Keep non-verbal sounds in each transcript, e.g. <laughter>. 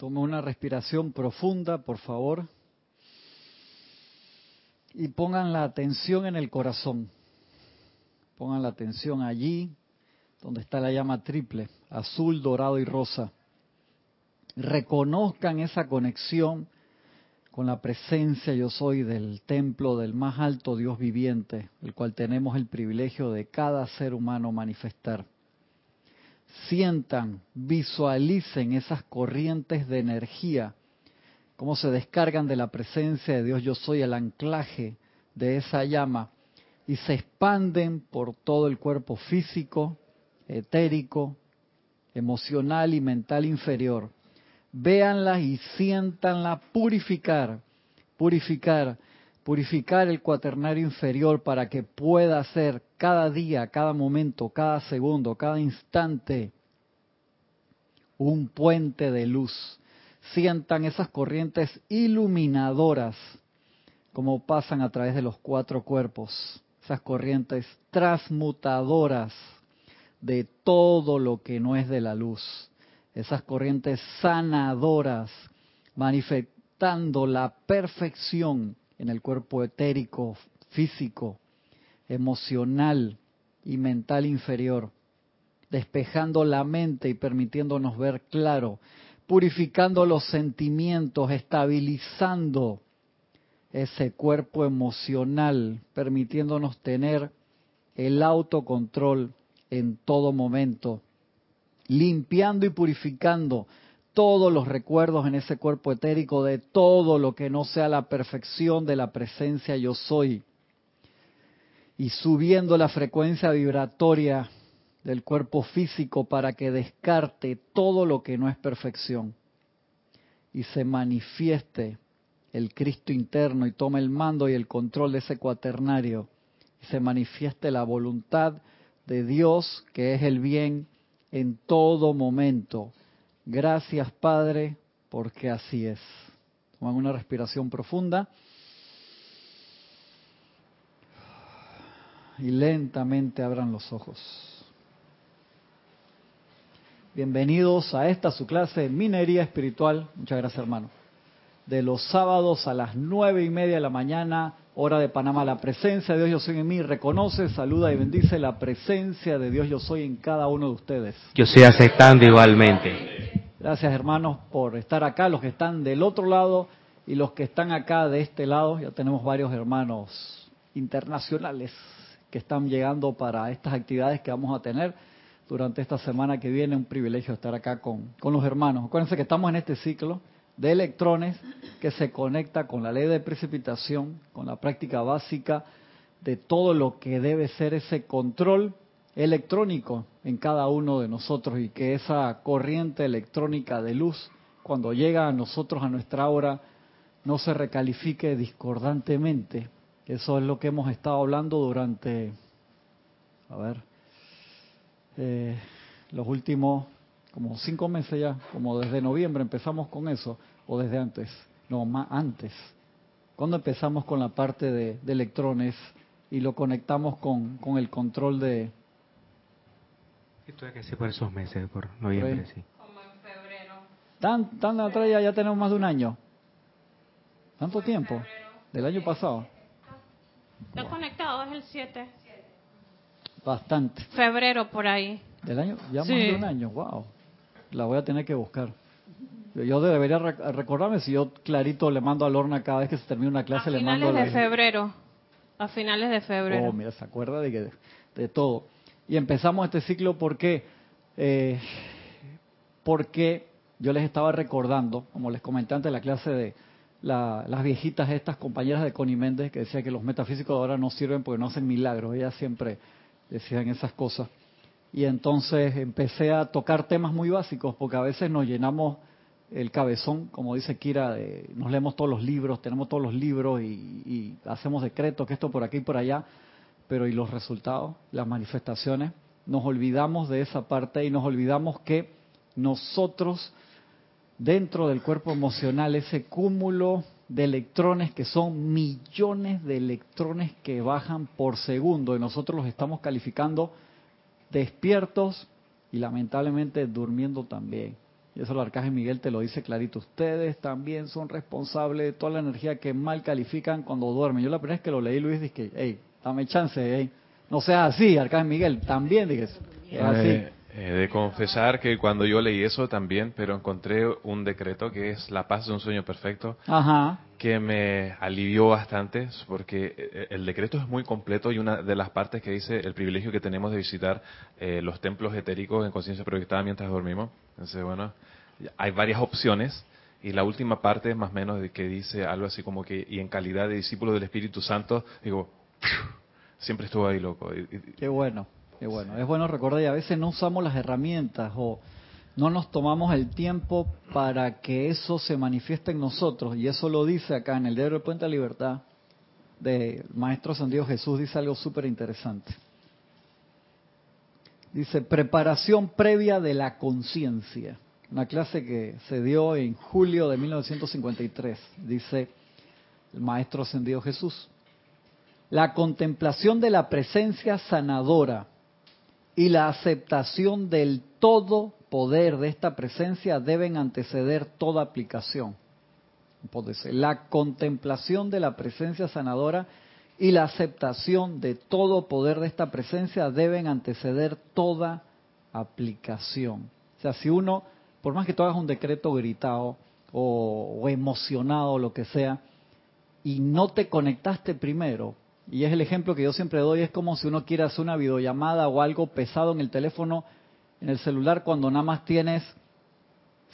Tome una respiración profunda, por favor. Y pongan la atención en el corazón. Pongan la atención allí, donde está la llama triple, azul, dorado y rosa. Reconozcan esa conexión con la presencia yo soy del templo del más alto Dios viviente, el cual tenemos el privilegio de cada ser humano manifestar. Sientan, visualicen esas corrientes de energía, cómo se descargan de la presencia de Dios yo soy, el anclaje de esa llama, y se expanden por todo el cuerpo físico, etérico, emocional y mental inferior. Véanla y siéntanla purificar, purificar, purificar el cuaternario inferior para que pueda ser cada día, cada momento, cada segundo, cada instante un puente de luz. Sientan esas corrientes iluminadoras como pasan a través de los cuatro cuerpos, esas corrientes transmutadoras de todo lo que no es de la luz esas corrientes sanadoras, manifestando la perfección en el cuerpo etérico, físico, emocional y mental inferior, despejando la mente y permitiéndonos ver claro, purificando los sentimientos, estabilizando ese cuerpo emocional, permitiéndonos tener el autocontrol en todo momento limpiando y purificando todos los recuerdos en ese cuerpo etérico de todo lo que no sea la perfección de la presencia yo soy. Y subiendo la frecuencia vibratoria del cuerpo físico para que descarte todo lo que no es perfección y se manifieste el Cristo interno y tome el mando y el control de ese cuaternario y se manifieste la voluntad de Dios que es el bien en todo momento. Gracias, Padre, porque así es. Toman una respiración profunda. Y lentamente abran los ojos. Bienvenidos a esta su clase de minería espiritual. Muchas gracias, hermano. De los sábados a las nueve y media de la mañana hora de Panamá. La presencia de Dios yo soy en mí reconoce, saluda y bendice la presencia de Dios yo soy en cada uno de ustedes. Yo estoy aceptando igualmente. Gracias hermanos por estar acá, los que están del otro lado y los que están acá de este lado. Ya tenemos varios hermanos internacionales que están llegando para estas actividades que vamos a tener durante esta semana que viene. Un privilegio estar acá con, con los hermanos. Acuérdense que estamos en este ciclo de electrones que se conecta con la ley de precipitación, con la práctica básica de todo lo que debe ser ese control electrónico en cada uno de nosotros y que esa corriente electrónica de luz, cuando llega a nosotros, a nuestra hora, no se recalifique discordantemente. Eso es lo que hemos estado hablando durante, a ver, eh, los últimos como cinco meses ya, como desde noviembre empezamos con eso, o desde antes, no, más antes. Cuando empezamos con la parte de, electrones y lo conectamos con, con el control de... Esto hay que ser por esos meses, por noviembre, sí. Como en febrero. ¿Tan, tan atrás ya, ya tenemos más de un año? ¿Tanto tiempo? ¿Del año pasado? Está conectado, es el 7. Bastante. Febrero por ahí. ¿Del año? Ya más de un año, wow la voy a tener que buscar. Yo debería recordarme si yo clarito le mando a Lorna cada vez que se termina una clase, le mando... A finales de febrero. A finales de febrero. Oh, mira, se acuerda de, que, de todo. Y empezamos este ciclo porque, eh, porque yo les estaba recordando, como les comenté antes de la clase de las viejitas estas compañeras de Connie Méndez, que decía que los metafísicos ahora no sirven porque no hacen milagros. Ellas siempre decían esas cosas. Y entonces empecé a tocar temas muy básicos, porque a veces nos llenamos el cabezón, como dice Kira, nos leemos todos los libros, tenemos todos los libros y, hacemos decretos, que esto por aquí y por allá, pero ¿y los resultados, las manifestaciones? Nos olvidamos de esa parte y nos olvidamos que nosotros, dentro del cuerpo emocional, ese cúmulo de electrones que son millones de electrones que bajan por segundo y nosotros los estamos calificando despiertos y lamentablemente durmiendo también. Y eso el arcángel Miguel te lo dice clarito. Ustedes también son responsables de toda la energía que mal califican cuando duermen. Yo la primera vez que lo leí, Luis, dije, hey, dame chance, hey. No sea así, arcángel Miguel. También dije, es así. Eh, he de confesar que cuando yo leí eso también, pero encontré un decreto que es la paz de un sueño perfecto, Ajá. que me alivió bastante, porque eh, el decreto es muy completo y una de las partes que dice el privilegio que tenemos de visitar eh, los templos etéricos en conciencia proyectada mientras dormimos. Entonces, bueno, hay varias opciones. Y la última parte, más o menos, de que dice algo así como que, y en calidad de discípulo del Espíritu Santo, digo, siempre estuvo ahí loco. Qué bueno, qué bueno. Es bueno recordar y a veces no usamos las herramientas o no nos tomamos el tiempo para que eso se manifieste en nosotros. Y eso lo dice acá en el diario del Puente de Libertad del Maestro Ascendido Jesús, dice algo súper interesante. Dice, preparación previa de la conciencia. Una clase que se dio en julio de 1953, dice el Maestro Ascendido Jesús. La contemplación de la presencia sanadora y la aceptación del todo poder de esta presencia deben anteceder toda aplicación. Hipótesis. La contemplación de la presencia sanadora y la aceptación de todo poder de esta presencia deben anteceder toda aplicación. O sea, si uno, por más que tú hagas un decreto gritado o, o emocionado lo que sea, y no te conectaste primero, y es el ejemplo que yo siempre doy, es como si uno quiere hacer una videollamada o algo pesado en el teléfono, en el celular, cuando nada más tienes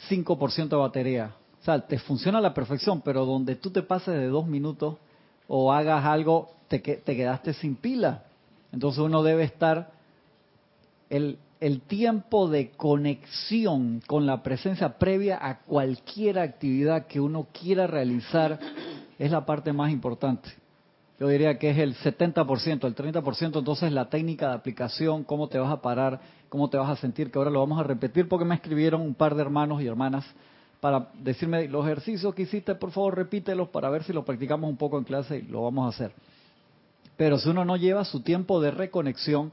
5% de batería. O sea, te funciona a la perfección, pero donde tú te pases de dos minutos o hagas algo, te, te quedaste sin pila. Entonces uno debe estar el, el tiempo de conexión con la presencia previa a cualquier actividad que uno quiera realizar es la parte más importante. Yo diría que es el 70%, el 30% entonces la técnica de aplicación, cómo te vas a parar, cómo te vas a sentir, que ahora lo vamos a repetir porque me escribieron un par de hermanos y hermanas para decirme los ejercicios que hiciste, por favor repítelos para ver si los practicamos un poco en clase y lo vamos a hacer. Pero si uno no lleva su tiempo de reconexión,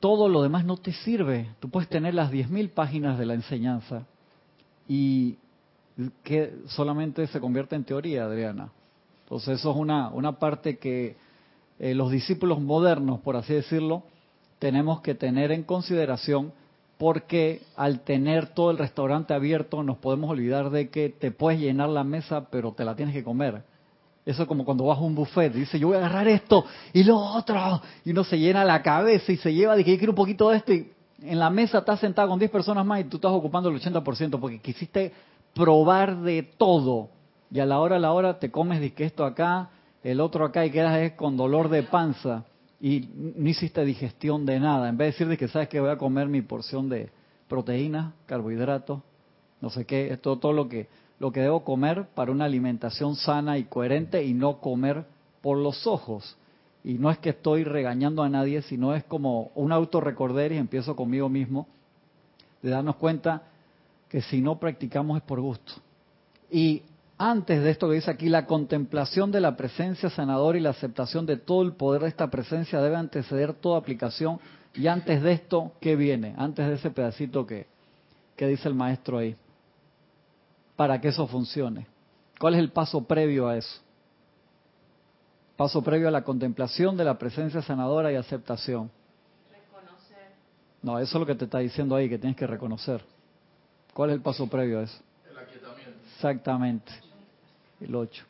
todo lo demás no te sirve. Tú puedes tener las 10.000 páginas de la enseñanza y que solamente se convierte en teoría, Adriana. Entonces eso es una, una parte que eh, los discípulos modernos, por así decirlo, tenemos que tener en consideración porque al tener todo el restaurante abierto nos podemos olvidar de que te puedes llenar la mesa pero te la tienes que comer. Eso es como cuando vas a un buffet, dice yo voy a agarrar esto y lo otro, y uno se llena la cabeza y se lleva, de que yo quiero un poquito de esto y en la mesa estás sentado con 10 personas más y tú estás ocupando el 80% porque quisiste probar de todo y a la hora a la hora te comes de que esto acá, el otro acá y quedas con dolor de panza y no hiciste digestión de nada. En vez de decir de que sabes que voy a comer mi porción de proteínas, carbohidratos, no sé qué, es todo, todo lo que lo que debo comer para una alimentación sana y coherente y no comer por los ojos. Y no es que estoy regañando a nadie, sino es como un autorrecorder y empiezo conmigo mismo de darnos cuenta que si no practicamos es por gusto. Y antes de esto que dice aquí, la contemplación de la presencia sanadora y la aceptación de todo el poder de esta presencia debe anteceder toda aplicación. Y antes de esto, ¿qué viene? Antes de ese pedacito que, que dice el maestro ahí. Para que eso funcione. ¿Cuál es el paso previo a eso? Paso previo a la contemplación de la presencia sanadora y aceptación. Reconocer. No, eso es lo que te está diciendo ahí, que tienes que reconocer. ¿Cuál es el paso previo a eso? El aquietamiento. Exactamente. El 8.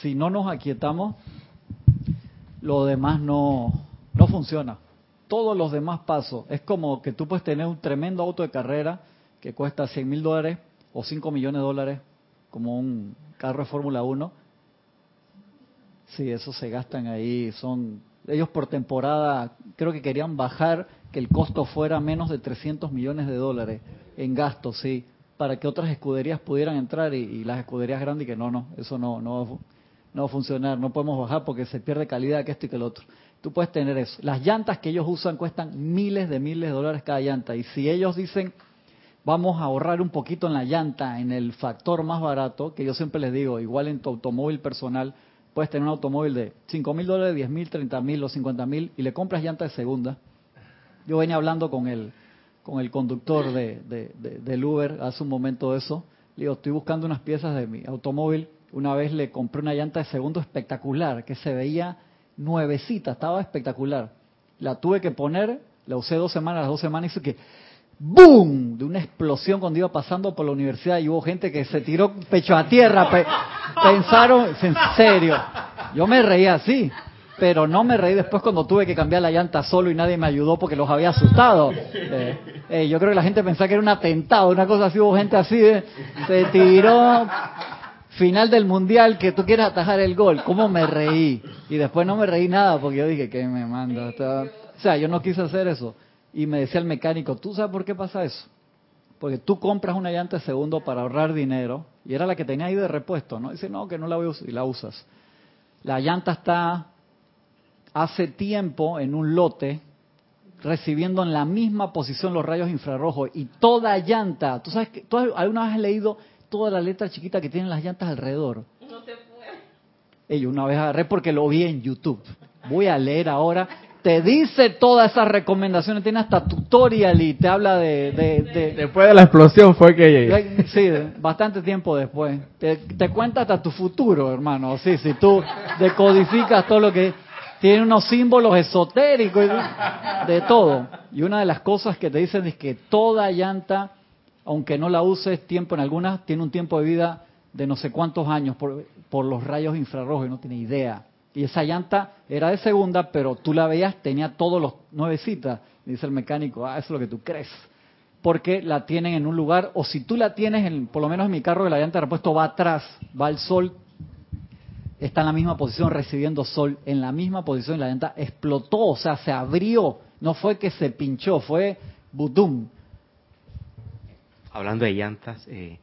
Si no nos aquietamos, lo demás no, no funciona. Todos los demás pasos. Es como que tú puedes tener un tremendo auto de carrera que cuesta 100 mil dólares o 5 millones de dólares, como un carro de Fórmula 1. Sí, esos se gastan ahí. Son ellos por temporada, creo que querían bajar que el costo fuera menos de 300 millones de dólares en gastos, sí, para que otras escuderías pudieran entrar y, las escuderías grandes y que no, no, eso no, no, no va a funcionar, no podemos bajar porque se pierde calidad que esto y que el otro. Tú puedes tener eso. Las llantas que ellos usan cuestan miles de miles de dólares cada llanta y si ellos dicen vamos a ahorrar un poquito en la llanta, en el factor más barato, que yo siempre les digo, igual en tu automóvil personal, puedes tener un automóvil de 5 mil dólares, 10 mil, 30 mil o 50 mil y le compras llanta de segunda. Yo venía hablando con el, con el conductor de, de- de- del Uber hace un momento eso. Le digo, estoy buscando unas piezas de mi automóvil. Una vez le compré una llanta de segundo espectacular, que se veía nuevecita, estaba espectacular. La tuve que poner, la usé dos semanas, las dos semanas hizo que ¡boom! De una explosión cuando iba pasando por la universidad y hubo gente que se tiró pecho a tierra. pe- pensaron, en serio, yo me reía así, pero no me reí después cuando tuve que cambiar la llanta solo y nadie me ayudó porque los había asustado. Eh, eh, yo creo que la gente pensaba que era un atentado, una cosa así, hubo gente así, eh, se tiró. Final del mundial que tú quieres atajar el gol, ¿cómo me reí? Y después no me reí nada porque yo dije, ¿qué me manda? O sea, yo no quise hacer eso. Y me decía el mecánico, ¿tú sabes por qué pasa eso? Porque tú compras una llanta de segundo para ahorrar dinero, y era la que tenía ahí de repuesto, ¿no? Dice, no, que no la voy a usar, y la usas. La llanta está hace tiempo en un lote recibiendo en la misma posición los rayos infrarrojos y toda llanta, tú sabes que tú alguna vez has leído toda la letra chiquita que tienen las llantas alrededor. No te. Ey, una vez agarré porque lo vi en YouTube. Voy a leer ahora. Te dice todas esas recomendaciones, tiene hasta tutorial y te habla de... de- de- Después de la explosión fue que... Sí, bastante tiempo después. Te, te cuenta hasta tu futuro, hermano. Sí, si tú decodificas todo lo que... Tiene unos símbolos esotéricos, de, todo. Y una de las cosas que te dicen es que toda llanta, aunque no la uses tiempo en algunas, tiene un tiempo de vida de no sé cuántos años por, por los rayos infrarrojos y no tiene idea. Y esa llanta era de segunda, pero tú la veías, tenía todos los nuevecitas. Dice el mecánico, ah, eso es lo que tú crees porque la tienen en un lugar, o si tú la tienes, en, por lo menos en mi carro, que la llanta repuesto va atrás, va al sol, está en la misma posición recibiendo sol, en la misma posición, y la llanta explotó, o sea, se abrió, no fue que se pinchó, fue budum. Hablando de llantas, eh,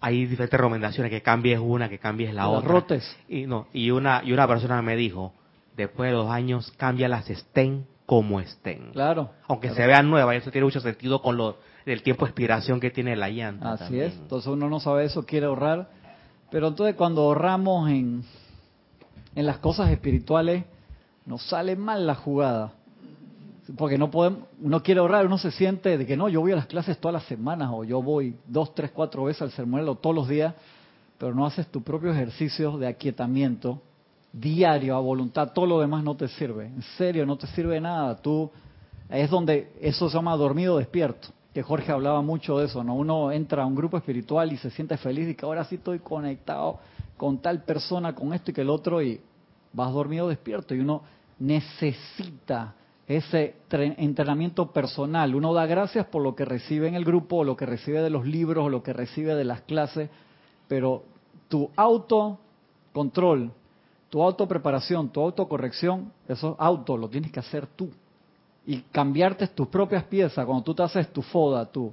hay diferentes recomendaciones que cambies una, que cambies la Las otra. rotes. Y no, y una y una persona me dijo, después de dos años, cámbialas estén como estén. Claro. Aunque Claro. se vean nuevas, eso tiene mucho sentido con lo del tiempo de expiración que tiene la llanta. Así también. es, entonces uno no sabe eso, quiere ahorrar, pero entonces cuando ahorramos en, en las cosas espirituales, nos sale mal la jugada. Porque no podemos, uno quiere ahorrar, uno se siente de que no, yo voy a las clases todas las semanas o yo voy dos, tres, cuatro veces al sermonero todos los días, pero no haces tu propio ejercicio de aquietamiento diario a voluntad, todo lo demás no te sirve. En serio, no te sirve nada. Tú es donde eso se llama dormido despierto, que Jorge hablaba mucho de eso, ¿no? Uno entra a un grupo espiritual y se siente feliz y que ahora sí estoy conectado con tal persona, con esto y que el otro y vas dormido despierto y uno necesita ese tre- entrenamiento personal. Uno da gracias por lo que recibe en el grupo, o lo que recibe de los libros, o lo que recibe de las clases, pero tu autocontrol, tu autopreparación, tu autocorrección, eso auto lo tienes que hacer tú. Y cambiarte tus propias piezas, cuando tú te haces tu foda, tu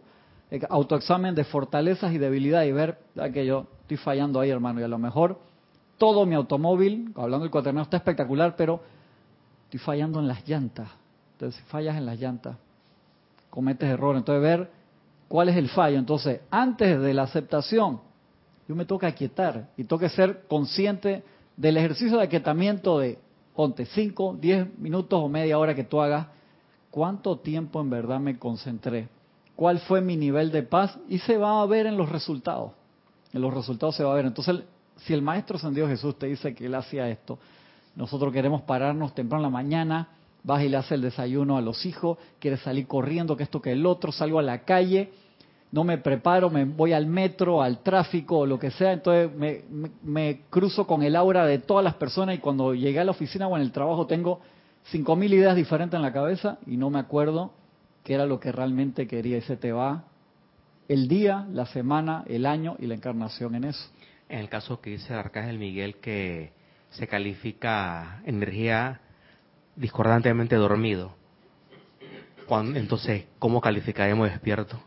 autoexamen de fortalezas y debilidades y ver que yo estoy fallando ahí, hermano, y a lo mejor todo mi automóvil, hablando del cuaternario, está espectacular, pero estoy fallando en las llantas. Entonces, si fallas en las llantas, cometes error. Entonces, ver cuál es el fallo. Entonces, antes de la aceptación, yo me toca aquietar y que ser consciente del ejercicio de aquietamiento de, ponte, 5, 10 minutos o media hora que tú hagas, cuánto tiempo en verdad me concentré, cuál fue mi nivel de paz y se va a ver en los resultados. En los resultados se va a ver. Entonces, si el Maestro Ascendido Jesús te dice que él hacía esto, nosotros queremos pararnos temprano en la mañana, vas y le haces el desayuno a los hijos, quieres salir corriendo, que esto que el otro, salgo a la calle, no me preparo, me voy al metro, al tráfico o lo que sea, entonces me, me- me cruzo con el aura de todas las personas y cuando llegué a la oficina o en el trabajo tengo cinco mil ideas diferentes en la cabeza y no me acuerdo qué era lo que realmente quería y se te va el día, la semana, el año y la encarnación en eso. En el caso que dice el Arcángel Miguel que se califica energía discordantemente dormido, cuan- entonces, ¿cómo calificaremos despierto?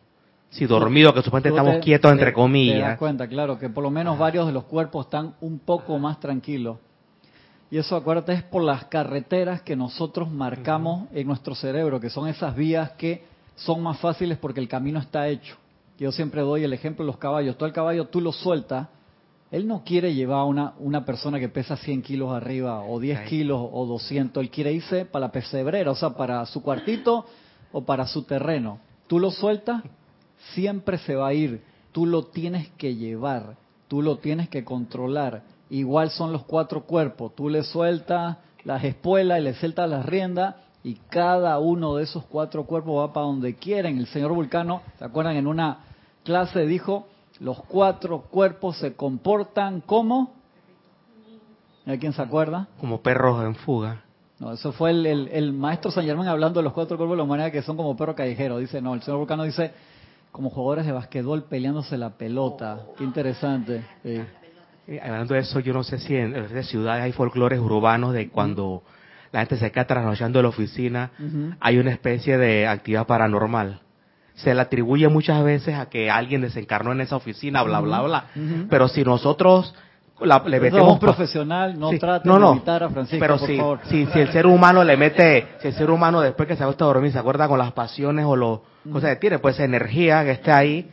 Si dormido, que supuestamente estamos te- quietos, te- entre Te das comillas. cuenta, claro, que por lo menos varios de los cuerpos están un poco más tranquilos. Y eso, acuérdate, es por las carreteras que nosotros marcamos en nuestro cerebro, que son esas vías que son más fáciles porque el camino está hecho. Yo siempre doy el ejemplo de los caballos. Todo el caballo tú lo sueltas, él no quiere llevar a una, una persona que pesa 100 kilos arriba, o 10 Ahí. kilos, o 200. Él quiere irse para la pesebrera, o sea, para su cuartito o para su terreno. tú lo sueltas, siempre se va a ir. Tú lo tienes que llevar, tú lo tienes que controlar. Igual son los cuatro cuerpos. Tú le sueltas las espuelas y le sueltas las riendas y cada uno de esos cuatro cuerpos va para donde quieren. El señor Vulcano, ¿se acuerdan? En una clase dijo, los cuatro cuerpos se comportan como... ¿Hay quién se acuerda? Como perros en fuga. No, eso fue el, el, el maestro San Germán hablando de los cuatro cuerpos de la humanidad que son como perros callejeros. Dice, no, el señor Vulcano dice, como jugadores de basquetbol peleándose la pelota. Qué interesante. Sí. Eh, hablando de eso, yo no sé si en, ciudades hay folclores urbanos de cuando la gente se queda trasnochando en la oficina, hay una especie de actividad paranormal. Se le atribuye muchas veces a que alguien desencarnó en esa oficina, bla, bla, bla. Pero si nosotros la- le metemos... un profesional, no Sí, traten no, de imitar a Francisco, pero por si, favor. si, si el ser humano le mete, si el ser humano después que se acuesta a dormir se acuerda con las pasiones o las cosas que tiene, pues energía que esté ahí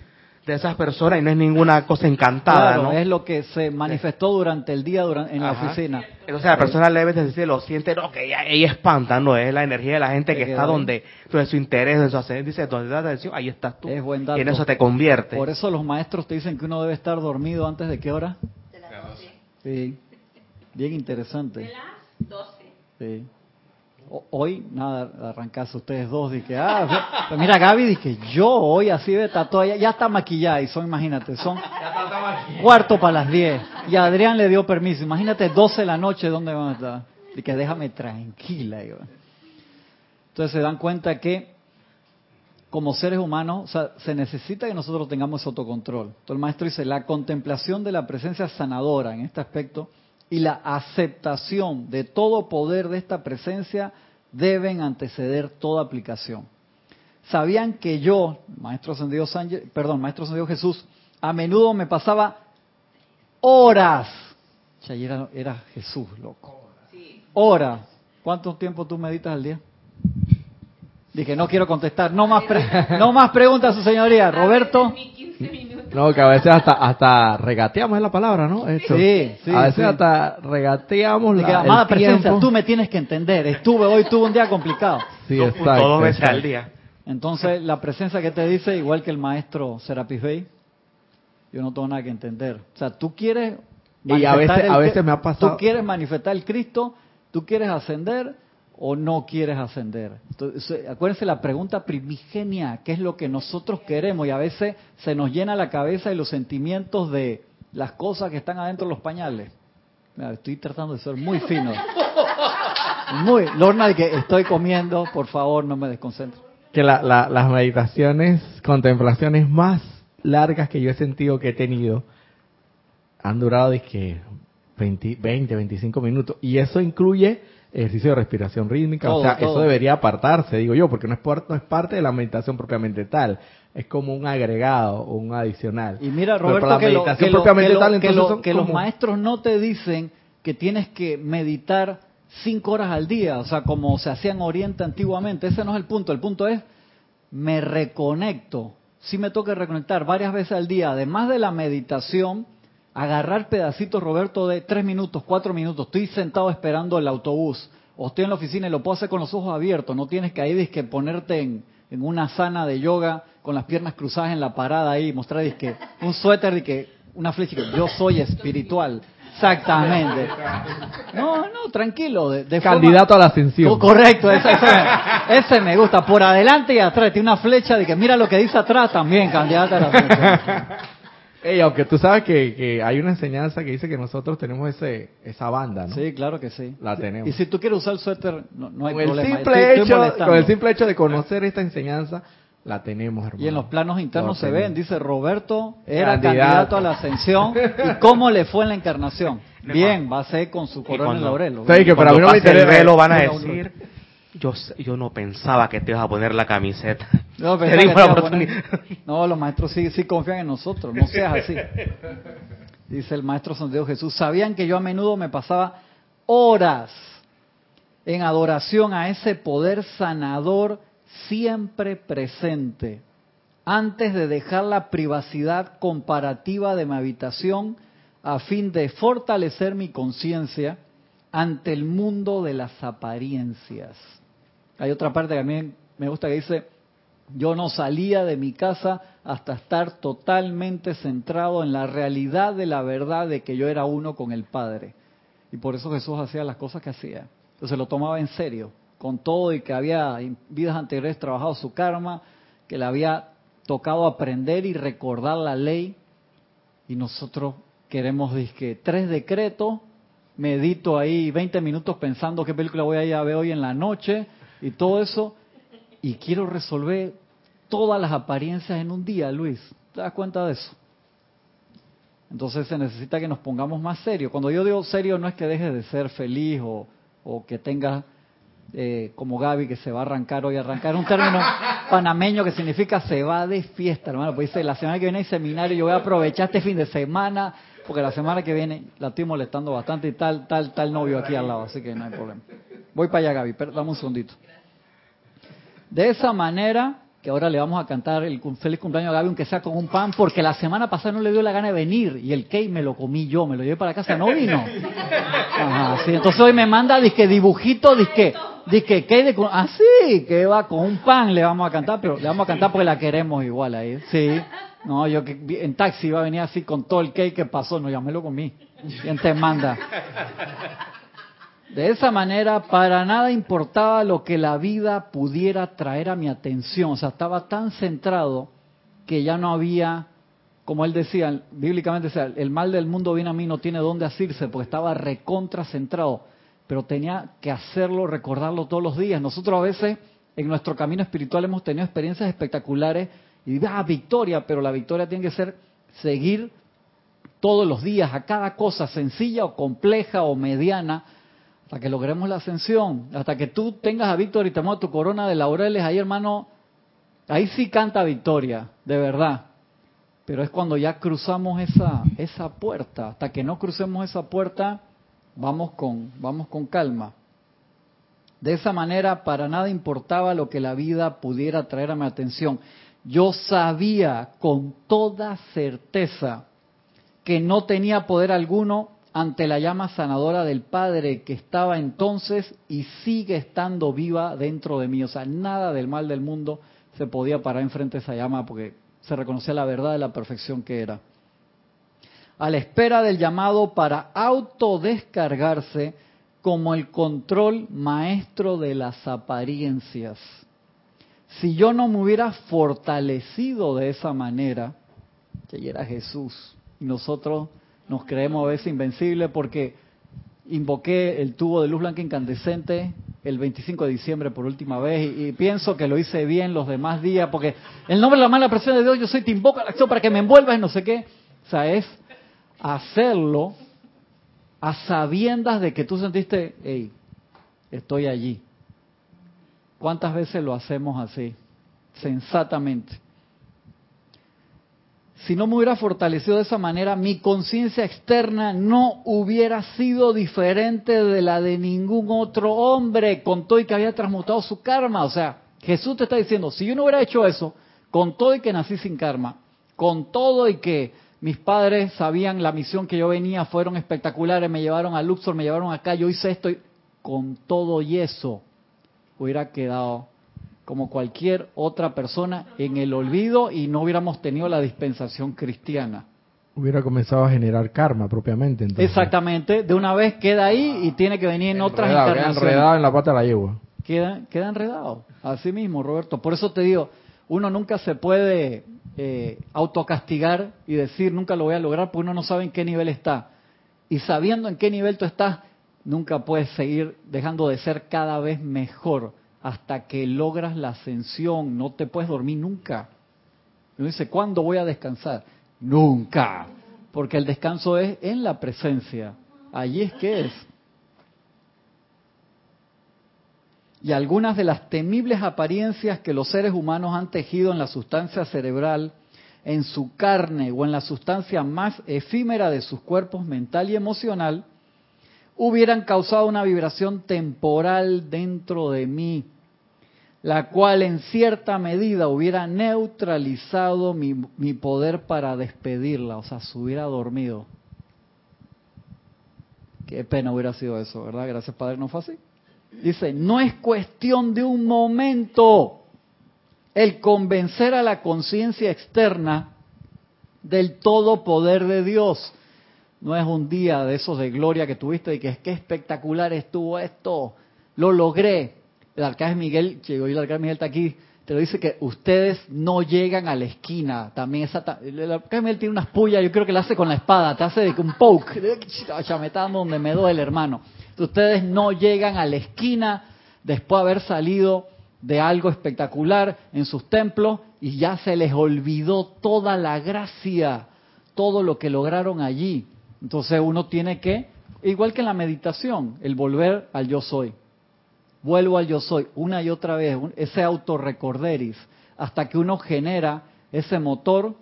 de esas personas y no es ninguna cosa encantada, Claro, ¿no? es lo que se manifestó durante el día duran- en la Ajá. oficina. Entonces la persona leve se lo siente, no, que ella, ella espanta, no, es la energía de la gente que está ahí. donde, entonces su interés, de su ascendente, dice, donde da atención, ahí estás tú. Es buen y dato. en eso te convierte. Por eso los maestros te dicen que uno debe estar dormido antes de qué hora. De las 12. Sí. Bien De interesante. las 12. Sí. Hoy, nada, arrancaste ustedes dos, dije, ah, pero mira Gaby, dije, yo hoy así de tatuada, ya, está maquillada y son, imagínate, son cuarto para las 10. Y Adrián le dio permiso, imagínate 12 de la noche, ¿dónde van a estar? Dije, déjame tranquila. Entonces se dan cuenta que como seres humanos, o sea, se necesita que nosotros tengamos ese autocontrol. Entonces el maestro dice, la contemplación de la presencia sanadora en este aspecto y la aceptación de todo poder de esta presencia deben anteceder toda aplicación. Sabían que yo, maestro ascendido Sánchez, perdón, maestro ascendido Jesús, a menudo me pasaba horas. Ya era, era Jesús, loco. Sí. Horas. ¿Cuánto tiempo tú meditas al día? Dije, no quiero contestar. No más, pre- no más preguntas, su señoría. Roberto. Ni 15 minutos. No, que a veces hasta, hasta regateamos es la palabra, ¿no? Esto. Sí, sí, A veces sí. hasta regateamos la, amada el presencia, tiempo. tú me tienes que entender. Estuve hoy, tuve un día complicado. Sí, exacto, dos veces al día. Entonces, la presencia que te dice, igual que el maestro Serapis Bey, yo no tengo nada que entender. O sea, tú quieres... Y a manifestar veces- el a que- veces me ha pasado- Tú quieres manifestar el Cristo, tú quieres ascender o no quieres ascender. Entonces, acuérdense la pregunta primigenia, ¿qué es lo que nosotros queremos? Y a veces se nos llena la cabeza y los sentimientos de las cosas que están adentro de los pañales. Estoy tratando de ser muy fino. Muy, Lorna, que estoy comiendo, por favor, no me desconcentre. Que la- la- las meditaciones, contemplaciones más largas que yo he sentido que he tenido han durado de que 20, 20, 25 minutos. Y eso incluye ejercicio de respiración rítmica. Todo, o sea, todo. eso debería apartarse, digo yo, porque no es, por- no es parte de la meditación propiamente tal. Es como un agregado o un adicional. Y mira, Roberto, para la que, lo- propiamente lo- tal, que lo- los maestros no te dicen que tienes que meditar cinco horas al día, o sea, como se hacía en Oriente antiguamente. Ese no es el punto. El punto es, me reconecto. Si me toca reconectar varias veces al día, además de la meditación, agarrar pedacitos, Roberto, de tres minutos, cuatro minutos. Estoy sentado esperando el autobús, o estoy en la oficina y lo puedo hacer con los ojos abiertos. No tienes que ahí que ponerte en, en una sana de yoga con las piernas cruzadas en la parada ahí, mostrar que un suéter y que una flecha que yo soy espiritual. Exactamente. No, no, tranquilo. De, de forma- Candidato a la ascensión. Co- Correcto, ese, ese me, ese me gusta. Por adelante y atrás. Tiene una flecha de que mira lo que dice atrás también, candidato a la ascensión. Ey, aunque tú sabes que, que hay una enseñanza que dice que nosotros tenemos ese esa banda, ¿no? Sí, claro que sí. La tenemos. Y si tú quieres usar el suéter, no, no hay con, el problema. simple Estoy- estoy hecho, molestando. con el simple hecho de conocer esta enseñanza, la tenemos, hermano. Y en los planos internos Lo se ven, dice Roberto era Candidato. candidato a la ascensión. <laughs> ¿Y cómo le fue en la encarnación? Bien, va a ser con su corona en laurel. Sí, que para mí no me el interesa. velo van a decir, yo, yo no pensaba que te ibas a poner la camiseta. No, <laughs> Te te poner- no, los maestros sí, sí confían en nosotros, no seas así. Dice el maestro Santiago Jesús, sabían que yo a menudo me pasaba horas en adoración a ese poder sanador siempre presente, antes de dejar la privacidad comparativa de mi habitación a fin de fortalecer mi conciencia ante el mundo de las apariencias. Hay otra parte que a mí me gusta que dice, Yo no salía de mi casa hasta estar totalmente centrado en la realidad de la verdad de que yo era uno con el Padre. Y por eso Jesús hacía las cosas que hacía. Entonces lo tomaba en serio, con todo y que había en vidas anteriores trabajado su karma, que le había tocado aprender y recordar la ley. Y nosotros queremos, que tres decretos, medito ahí 20 minutos pensando qué película voy a ir a ver hoy en la noche y todo eso. Y quiero resolver todas las apariencias en un día, Luis. ¿Te das cuenta de eso? Entonces se necesita que nos pongamos más serios. Cuando yo digo serio no es que dejes de ser feliz o, o que tengas eh, como Gaby que se va a arrancar hoy, arrancar un término <laughs> panameño que significa se va de fiesta, hermano. Pues dice, la semana que viene hay seminario, yo voy a aprovechar este fin de semana, porque la semana que viene la estoy molestando bastante y tal, tal, tal novio aquí al lado, así que no hay problema. Voy para allá, Gaby, pero dame un segundito. De esa manera, que ahora le vamos a cantar el feliz cumpleaños a Gaby, aunque sea con un pan, porque la semana pasada no le dio la gana de venir y el cake me lo comí yo, me lo llevé para casa, no vino. Ajá, sí, entonces hoy me manda disque dibujito, disque, disque cake de, ah que va con un pan le vamos a cantar, pero le vamos a cantar porque la queremos igual ahí, sí. No, yo que en taxi iba a venir así con todo el cake que pasó, no, ya me lo comí. ¿Quién te manda? De esa manera, para nada importaba lo que la vida pudiera traer a mi atención. O sea, estaba tan centrado que ya no había, como él decía, bíblicamente, sea, el mal del mundo viene a mí, no tiene dónde asirse, porque estaba recontra centrado. Pero tenía que hacerlo, recordarlo todos los días. Nosotros a veces, en nuestro camino espiritual, hemos tenido experiencias espectaculares y ah, victoria, pero la victoria tiene que ser seguir todos los días a cada cosa, sencilla o compleja o mediana, hasta que logremos la ascensión, hasta que tú tengas a Víctor y te tu corona de laureles, ahí hermano, ahí sí canta victoria, de verdad. Pero es cuando ya cruzamos esa, esa puerta, hasta que no crucemos esa puerta, vamos con, vamos con calma. De esa manera, para nada importaba lo que la vida pudiera traer a mi atención. Yo sabía con toda certeza que no tenía poder alguno ante la llama sanadora del Padre que estaba entonces y sigue estando viva dentro de mí. O sea, nada del mal del mundo se podía parar enfrente de esa llama porque se reconocía la verdad de la perfección que era. A la espera del llamado para autodescargarse como el control maestro de las apariencias. Si yo no me hubiera fortalecido de esa manera, que era Jesús, y nosotros nos creemos a veces invencibles porque invoqué el tubo de luz blanca incandescente el 25 de diciembre por última vez y, pienso que lo hice bien los demás días porque el nombre de la mala presión de Dios yo soy te invoco a la acción para que me envuelvas y no sé qué. O sea, es hacerlo a sabiendas de que tú sentiste, hey, estoy allí. ¿Cuántas veces lo hacemos así? Sensatamente si no me hubiera fortalecido de esa manera, mi conciencia externa no hubiera sido diferente de la de ningún otro hombre, con todo y que había transmutado su karma. O sea, Jesús te está diciendo, si yo no hubiera hecho eso, con todo y que nací sin karma, con todo y que mis padres sabían la misión que yo venía, fueron espectaculares, me llevaron a Luxor, me llevaron acá, yo hice esto, y con todo y eso, hubiera quedado como cualquier otra persona en el olvido y no hubiéramos tenido la dispensación cristiana. Hubiera comenzado a generar karma propiamente. Exactamente, de una vez queda ahí y tiene que venir en otras encarnaciones. Queda enredado en la pata de la yegua. Queda, queda enredado, así mismo, Roberto. Por eso te digo, uno nunca se puede eh, autocastigar y decir nunca lo voy a lograr porque uno no sabe en qué nivel está. Y sabiendo en qué nivel tú estás, nunca puedes seguir dejando de ser cada vez mejor hasta que logras la ascensión. No te puedes dormir nunca. Uno dice, ¿cuándo voy a descansar? Nunca. Porque el descanso es en la presencia. Allí es que es. Y algunas de las temibles apariencias que los seres humanos han tejido en la sustancia cerebral, en su carne o en la sustancia más efímera de sus cuerpos mental y emocional, hubieran causado una vibración temporal dentro de mí, la cual en cierta medida hubiera neutralizado mi, poder para despedirla, o sea, se hubiera dormido. Qué pena hubiera sido eso, ¿verdad? Gracias Padre, no fue así. Dice, no es cuestión de un momento. el convencer a la conciencia externa del todo poder de Dios. No es un día de esos de gloria que tuviste y que es que espectacular estuvo esto, lo logré. El arcángel Miguel, llegó y el arcángel Miguel está aquí, te lo dice que ustedes no llegan a la esquina. También esa, el arcángel Miguel tiene unas pullas, yo creo que la hace con la espada, te hace de un poke, <laughs> chametando donde me duele, hermano. Ustedes no llegan a la esquina después de haber salido de algo espectacular en sus templos y ya se les olvidó toda la gracia, todo lo que lograron allí. Entonces uno tiene que, igual que en la meditación, el volver al yo soy. Vuelvo al yo soy una y otra vez, ese autorrecorderis, hasta que uno genera ese motor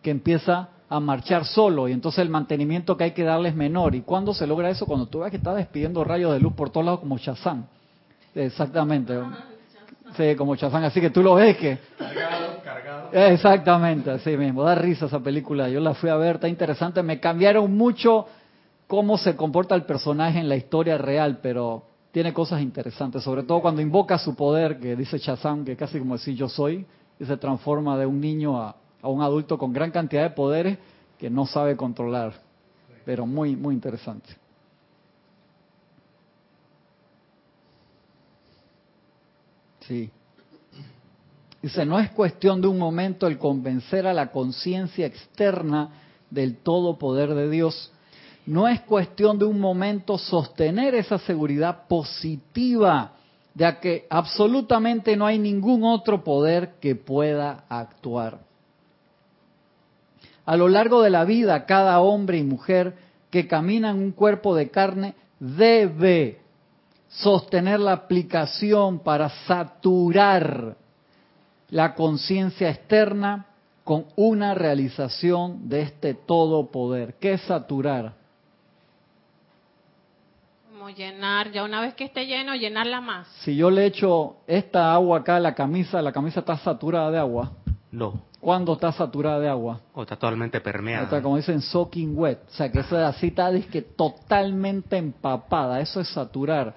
que empieza a marchar solo y entonces el mantenimiento que hay que darle es menor. ¿Y cuándo se logra eso? Cuando tú ves que está despidiendo rayos de luz por todos lados como Shazam. Exactamente. Sí, como Chazán, así que tú lo ves que... Exactamente, así mismo. Da risa esa película. Yo la fui a ver, está interesante. Me cambiaron mucho cómo se comporta el personaje en la historia real, pero tiene cosas interesantes. Sobre todo cuando invoca su poder, que dice Chazán, que casi como decir yo soy, y se transforma de un niño a, a un adulto con gran cantidad de poderes que no sabe controlar. Pero muy, muy interesante. Sí. Dice, no es cuestión de un momento el convencer a la conciencia externa del todo poder de Dios. No es cuestión de un momento sostener esa seguridad positiva de que absolutamente no hay ningún otro poder que pueda actuar. A lo largo de la vida, cada hombre y mujer que camina en un cuerpo de carne debe sostener la aplicación para saturar la conciencia externa con una realización de este todo poder. ¿Qué es saturar? Como llenar, ya una vez que esté lleno, llenarla más. Si yo le echo esta agua acá a la camisa, la camisa está saturada de agua. No. ¿Cuándo está saturada de agua? O está totalmente permeada. Está, como dicen, soaking wet. O sea, que esa así está que totalmente empapada. Eso es saturar.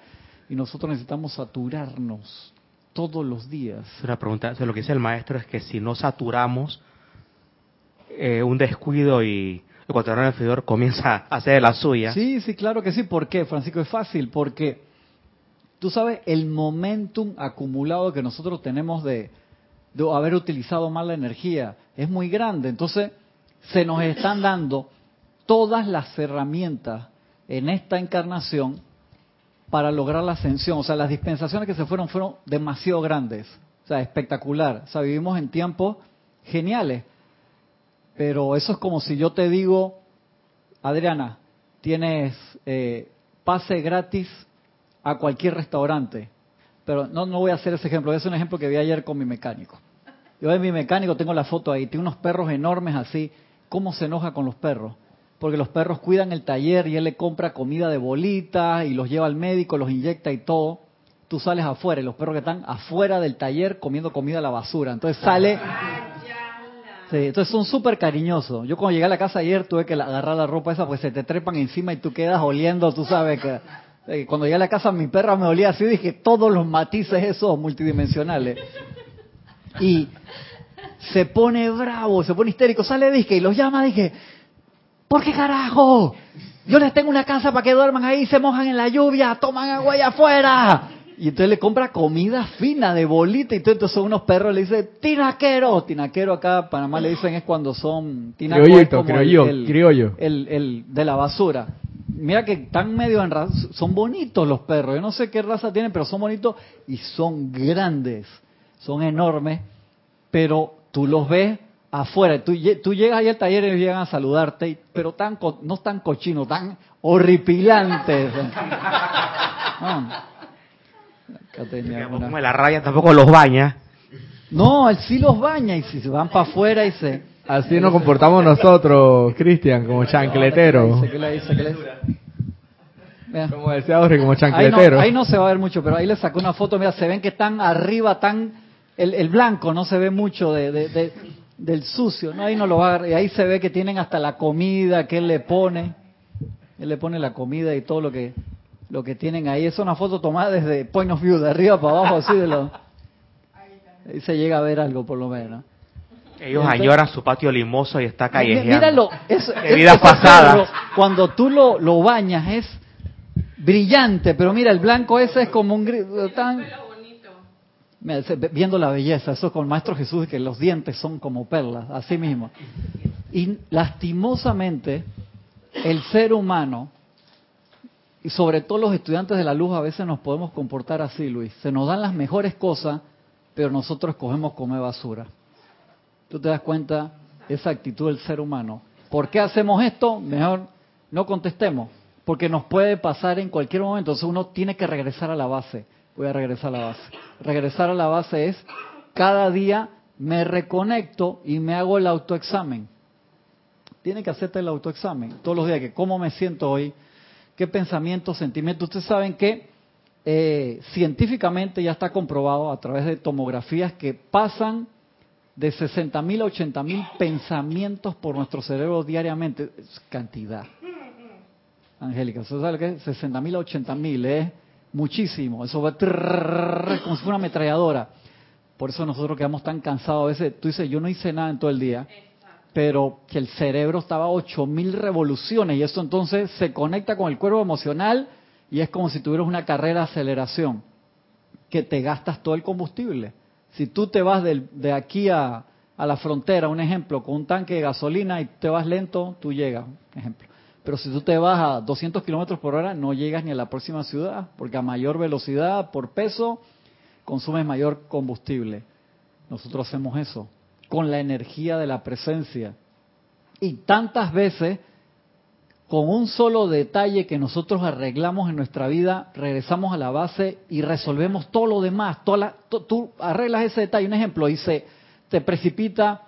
Y nosotros necesitamos saturarnos todos los días. Una pregunta, lo que dice el maestro es que si no saturamos, eh, un descuido y el cuaternario inferior comienza a hacer la suya. Sí, sí, claro que sí. ¿Por qué, Francisco? Es fácil, porque tú sabes el momentum acumulado que nosotros tenemos de, de haber utilizado mal la energía es muy grande. Entonces, se nos están dando todas las herramientas en esta encarnación para lograr la ascensión. O sea, las dispensaciones que se fueron fueron demasiado grandes. O sea, espectacular. O sea, vivimos en tiempos geniales. Pero eso es como si yo te digo, Adriana, tienes eh, pase gratis a cualquier restaurante. Pero no, no voy a hacer ese ejemplo. Es un ejemplo que vi ayer con mi mecánico. Yo de mi mecánico tengo la foto ahí. Tiene unos perros enormes así. ¿Cómo se enoja con los perros? Porque los perros cuidan el taller y él le compra comida de bolitas y los lleva al médico, los inyecta y todo. Tú sales afuera y los perros que están afuera del taller comiendo comida a la basura. Entonces sale... Sí, entonces son súper cariñosos. Yo cuando llegué a la casa ayer tuve que agarrar la ropa esa porque se te trepan encima y tú quedas oliendo, tú sabes que... Eh, cuando llegué a la casa mi perra me olía así, dije todos los matices esos multidimensionales. Y se pone bravo, se pone histérico, sale dije y los llama, dije, ¿Por qué carajo? Yo les tengo una casa para que duerman ahí, se mojan en la lluvia, toman agua allá afuera. Y entonces le compra comida fina de bolita y entonces son unos perros, le dice tinaquero. Tinaquero acá, Panamá le dicen es cuando son tinaquero. Criollo, el, criollo. El, el, de la basura. Mira que están medio en raza, son bonitos los perros. Yo no sé qué raza tienen, pero son bonitos y son grandes, son enormes. Pero tú los ves afuera. Tú, tú llegas ahí al taller y llegan a saludarte, pero tan no tan cochinos, tan horripilantes. <laughs> Como la raya tampoco los baña. No, él sí los baña y si se van para afuera y se... Así nos comportamos nosotros, Cristian, como chancletero. Como decía Jorge, como chancletero. Ahí no, se va a ver mucho, pero ahí le sacó una foto, mira, se ven que están arriba, tan... El, el blanco no se ve mucho de, de del sucio, ¿no? Ahí no lo va y ahí se ve que tienen hasta la comida que él le pone, él le pone la comida y todo lo que lo que tienen ahí. Es una foto tomada desde point of view, de arriba para abajo, así de lo. Ahí se llega a ver algo por lo menos. Ellos Entonces- añoran su patio limoso y está callejeando. Míralo, eso, De vidas pasadas. cuando tú lo, lo bañas es brillante, pero mira, el blanco ese es como un gris, tan... Viendo la belleza, eso con el Maestro Jesús, que los dientes son como perlas, así mismo. Y lastimosamente, el ser humano, y sobre todo los estudiantes de la luz, a veces nos podemos comportar así, Luis. Se nos dan las mejores cosas, pero nosotros escogemos comer basura. ¿Tú te das cuenta esa actitud del ser humano? ¿Por qué hacemos esto? Mejor no contestemos, porque nos puede pasar en cualquier momento. Entonces uno tiene que regresar a la base. Voy a regresar a la base. Regresar a la base es cada día me reconecto y me hago el autoexamen. Tiene que hacerte el autoexamen todos los días, que cómo me siento hoy, qué pensamientos, sentimientos. Ustedes saben que eh, científicamente ya está comprobado a través de tomografías que pasan de 60 mil a 80 mil pensamientos por nuestro cerebro diariamente. Es cantidad. Angélica, ¿usted sabe lo que es? 60 mil a 80 mil, es muchísimo. Eso va como si fuera una ametralladora. Por eso nosotros quedamos tan cansados a veces. Tú dices, yo no hice nada en todo el día, pero que el cerebro estaba a 8 mil revoluciones y eso entonces se conecta con el cuerpo emocional y es como si tuvieras una carrera de aceleración, que te gastas todo el combustible. Si tú te vas del- de aquí a, a la frontera, un ejemplo, con un tanque de gasolina y te vas lento, tú llegas, un ejemplo. Pero si tú te vas a 200 kilómetros por hora, no llegas ni a la próxima ciudad, porque a mayor velocidad por peso consumes mayor combustible. Nosotros hacemos eso con la energía de la presencia. Y tantas veces, con un solo detalle que nosotros arreglamos en nuestra vida, regresamos a la base y resolvemos todo lo demás. Toda la- tú- tú arreglas ese detalle. Un ejemplo, se te precipita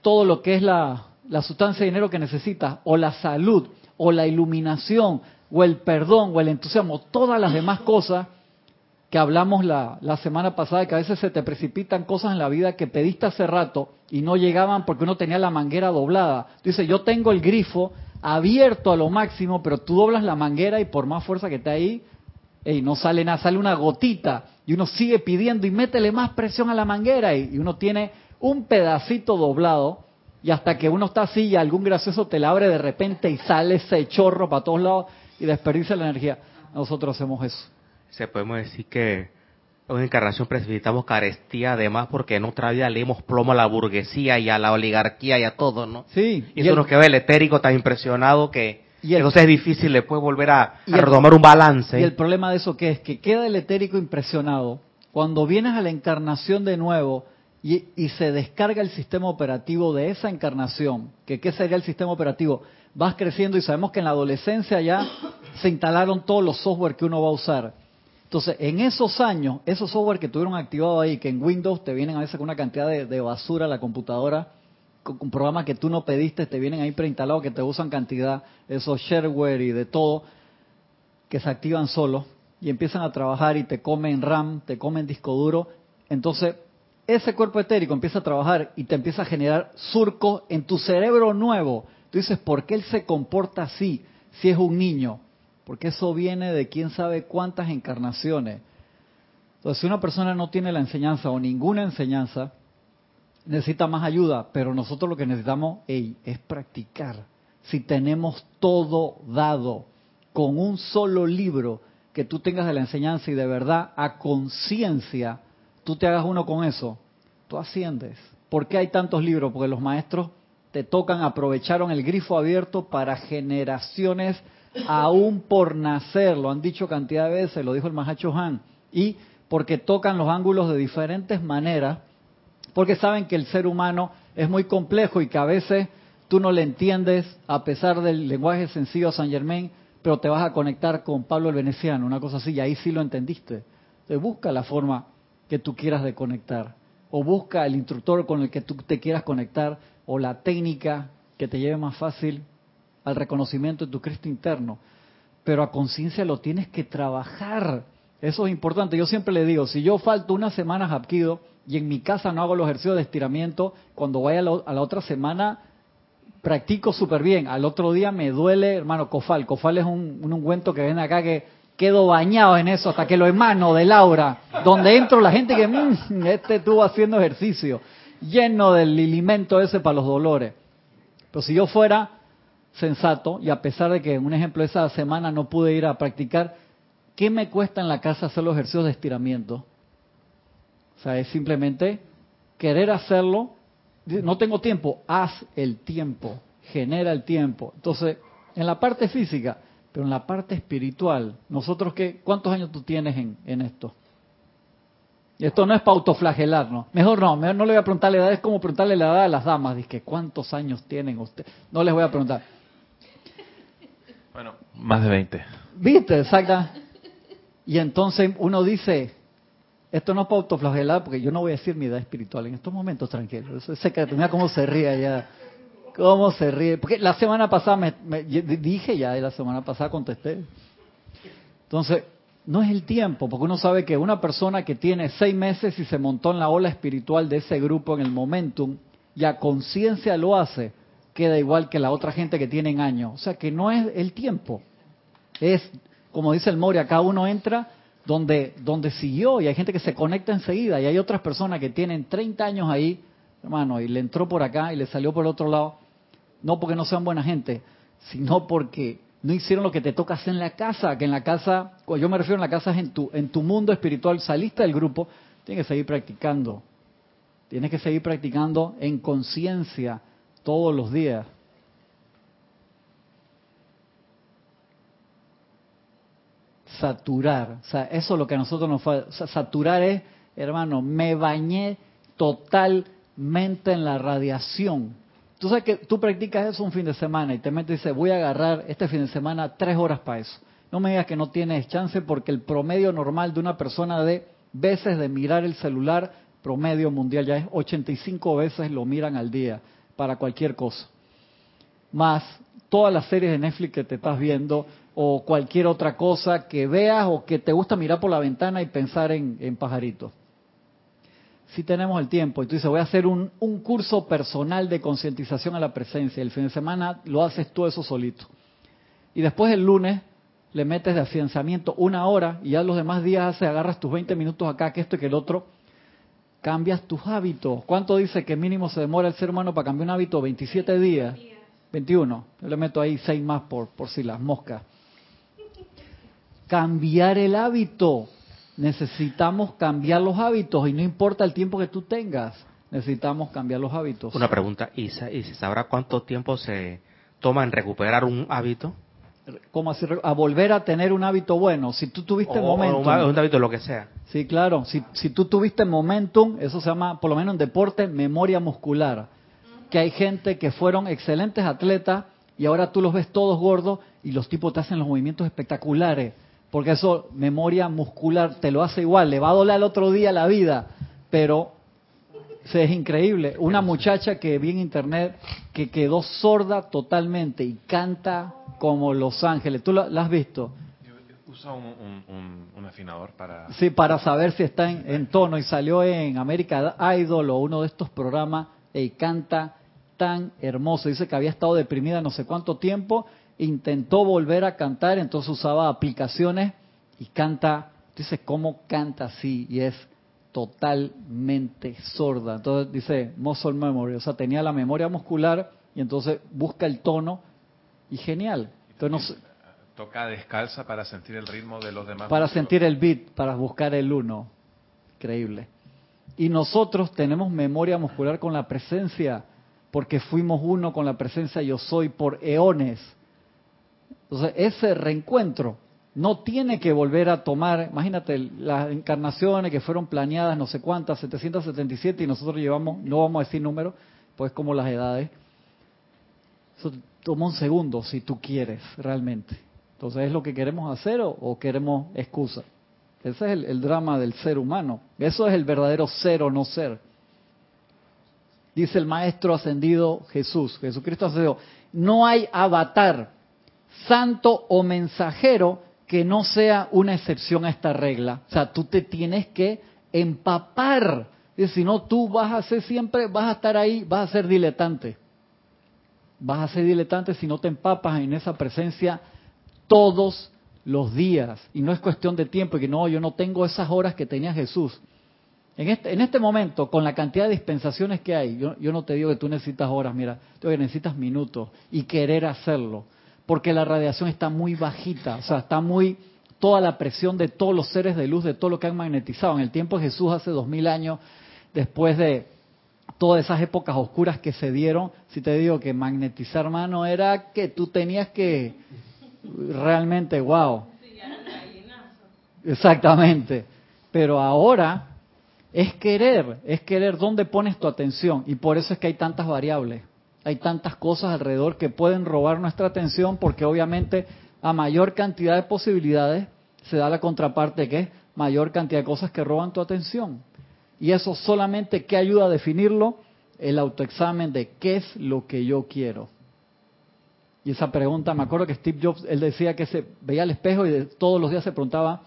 todo lo que es la, la sustancia de dinero que necesitas, o la salud, o la iluminación, o el perdón, o el entusiasmo, todas las demás cosas que hablamos la, la semana pasada, que a veces se te precipitan cosas en la vida que pediste hace rato y no llegaban porque uno tenía la manguera doblada. Tú dices, yo tengo el grifo abierto a lo máximo, pero tú doblas la manguera y por más fuerza que esté ahí, ey, no sale nada, sale una gotita y uno sigue pidiendo y métele más presión a la manguera y uno tiene un pedacito doblado y hasta que uno está así y algún gracioso te la abre de repente y sale ese chorro para todos lados y desperdicia la energía. Nosotros hacemos eso. Se podemos decir que en una encarnación precipitamos carestía además porque en otra vida leemos plomo a la burguesía y a la oligarquía y a todo, ¿no? Sí, Y y eso el- nos queda el etérico tan impresionado que Y el- entonces es difícil después volver a, a el- retomar un balance. Y el problema de eso que es que queda el etérico impresionado cuando vienes a la encarnación de nuevo y, y se descarga el sistema operativo de esa encarnación. Que qué sería el sistema operativo? Vas creciendo y sabemos que en la adolescencia ya se instalaron todos los software que uno va a usar. Entonces, en esos años, esos software que tuvieron activado ahí, que en Windows te vienen a veces con una cantidad de, basura a la computadora, con, con programas que tú no pediste, te vienen ahí preinstalados que te usan cantidad, esos shareware y de todo, que se activan solos y empiezan a trabajar y te comen RAM, te comen disco duro. Entonces, ese cuerpo etérico empieza a trabajar y te empieza a generar surcos en tu cerebro nuevo. Tú dices, ¿por qué él se comporta así si es un niño? Porque eso viene de quién sabe cuántas encarnaciones. Entonces, si una persona no tiene la enseñanza o ninguna enseñanza, necesita más ayuda, pero nosotros lo que necesitamos es practicar. Si tenemos todo dado con un solo libro que tú tengas de la enseñanza y de verdad a conciencia, tú te hagas uno con eso, tú asciendes. ¿Por qué hay tantos libros? Porque los maestros te tocan, aprovecharon el grifo abierto para generaciones aún por nacer, lo han dicho cantidad de veces, lo dijo el Mahacho Han, y porque tocan los ángulos de diferentes maneras, porque saben que el ser humano es muy complejo y que a veces tú no le entiendes a pesar del lenguaje sencillo a San Germain, pero te vas a conectar con Pablo el Veneciano, una cosa así, y ahí sí lo entendiste. Entonces busca la forma que tú quieras de conectar, o busca el instructor con el que tú te quieras conectar, o la técnica que te lleve más fácil al reconocimiento de tu Cristo interno. Pero a conciencia lo tienes que trabajar. Eso es importante. Yo siempre le digo, si yo falto unas semanas a y en mi casa no hago los ejercicios de estiramiento, cuando vaya a la, a la otra semana practico súper bien. Al otro día me duele, hermano, cofal. Cofal es un, un ungüento que ven acá que quedo bañado en eso hasta que lo emano del aura, donde entro la gente que, mmm, este estuvo haciendo ejercicio, lleno del alimento ese para los dolores. Pero si yo fuera sensato, y a pesar de que, un ejemplo, esa semana no pude ir a practicar, ¿qué me cuesta en la casa hacer los ejercicios de estiramiento? O sea, es simplemente querer hacerlo, no tengo tiempo, haz el tiempo, genera el tiempo. Entonces, en la parte física, pero en la parte espiritual, nosotros qué, ¿cuántos años tú tienes en, en esto? Esto no es para autoflagelarnos. Mejor no, mejor no le voy a preguntar la edad, es como preguntarle la edad a las damas. Dice, ¿cuántos años tienen ustedes? No les voy a preguntar. Bueno, más de 20. ¿Viste? Exacta. Y entonces uno dice, esto no es para autoflagelar, porque yo no voy a decir mi edad espiritual en estos momentos, tranquilo. Es secreto. Mira cómo se ríe allá. ¿Cómo se ríe? Porque la semana pasada me, dije ya, y la semana pasada contesté. Entonces, no es el tiempo, porque uno sabe que una persona que tiene seis meses y se montó en la ola espiritual de ese grupo en el momentum, y a conciencia lo hace, queda igual que la otra gente que tiene años. O sea que no es el tiempo. Es, como dice el Mori, acá uno entra donde, donde siguió y hay gente que se conecta enseguida y hay otras personas que tienen 30 años ahí, hermano, y le entró por acá y le salió por el otro lado no porque no sean buena gente, sino porque no hicieron lo que te toca hacer en la casa, que en la casa, yo me refiero en la casa es en tu, en tu mundo espiritual, saliste del grupo, tienes que seguir practicando. Tienes que seguir practicando en conciencia todos los días. Saturar, o sea, eso es lo que a nosotros nos falta. saturar es, hermano, me bañé totalmente en la radiación Tú sabes que tú practicas eso un fin de semana y te metes y dices, voy a agarrar este fin de semana tres horas para eso. No me digas que no tienes chance porque el promedio normal de una persona de veces de mirar el celular, promedio mundial ya es 85 veces lo miran al día para cualquier cosa. Más todas las series de Netflix que te estás viendo o cualquier otra cosa que veas o que te gusta mirar por la ventana y pensar en, en pajaritos si tenemos el tiempo dices, voy a hacer un, curso personal de concientización a la presencia, el fin de semana lo haces tú eso solito. Y después el lunes le metes de afianzamiento una hora y ya los demás días haces, agarras tus 20 minutos acá, que esto y que el otro, cambias tus hábitos. ¿Cuánto dice que mínimo se demora el ser humano para cambiar un hábito? 27 días. 21. Yo le meto ahí 6 más por, por si las moscas. Cambiar el hábito necesitamos cambiar los hábitos y no importa el tiempo que tú tengas, necesitamos cambiar los hábitos. Una pregunta, ¿y se, sabrá cuánto tiempo se toma en recuperar un hábito? ¿Cómo así? A volver a tener un hábito bueno. Si tú tuviste momentum. Un, hábito, lo que sea. Sí, claro. Si, si tú tuviste momentum, eso se llama, por lo menos en deporte, memoria muscular. Que hay gente que fueron excelentes atletas y ahora tú los ves todos gordos y los tipos te hacen los movimientos espectaculares porque eso, memoria muscular, te lo hace igual, le va a doler el otro día la vida, pero es increíble. Una muchacha que vi en internet que quedó sorda totalmente y canta como Los Ángeles. ¿Tú la, has visto? Usa un, afinador para... Sí, para saber si está en, tono. Y salió en América Idol o uno de estos programas y canta tan hermoso. Dice que había estado deprimida no sé cuánto tiempo intentó volver a cantar, entonces usaba aplicaciones y canta, dice, ¿cómo canta así? Y es totalmente sorda. Entonces dice muscle memory, o sea, tenía la memoria muscular y entonces busca el tono y genial. Entonces, toca descalza para sentir el ritmo de los demás. Para sentir el beat, para buscar el uno. Increíble. Y nosotros tenemos memoria muscular con la presencia, porque fuimos uno con la presencia yo soy por eones. Entonces, ese reencuentro no tiene que volver a tomar, imagínate, las encarnaciones que fueron planeadas, no sé cuántas, 777, y nosotros llevamos, no vamos a decir números, pues como las edades. Eso toma un segundo si tú quieres realmente. Entonces, ¿es lo que queremos hacer o, queremos excusa? Ese es el, el, drama del ser humano. Eso es el verdadero ser o no ser. Dice el Maestro ascendido Jesús, Jesucristo ascendido, no hay avatar santo o mensajero que no sea una excepción a esta regla. O sea, tú te tienes que empapar. Y si no, tú vas a ser siempre, vas a estar ahí, vas a ser diletante. Vas a ser diletante si no te empapas en esa presencia todos los días. Y no es cuestión de tiempo, que no, yo no tengo esas horas que tenía Jesús. En este, en este momento, con la cantidad de dispensaciones que hay, yo, yo no te digo que tú necesitas horas, mira, digo que necesitas minutos y querer hacerlo. Porque la radiación está muy bajita, o sea, está muy, toda la presión de todos los seres de luz, de todo lo que han magnetizado. En el tiempo de Jesús, hace dos mil años, después de todas esas épocas oscuras que se dieron, si te digo que magnetizar mano era que tú tenías que realmente, wow. Exactamente. Pero ahora es querer, es querer dónde pones tu atención. Y por eso es que hay tantas variables. Hay tantas cosas alrededor que pueden robar nuestra atención porque obviamente a mayor cantidad de posibilidades se da la contraparte que es mayor cantidad de cosas que roban tu atención. Y eso solamente que ayuda a definirlo el autoexamen de qué es lo que yo quiero. Y esa pregunta, me acuerdo que Steve Jobs, él decía que se veía al espejo y todos los días se preguntaba,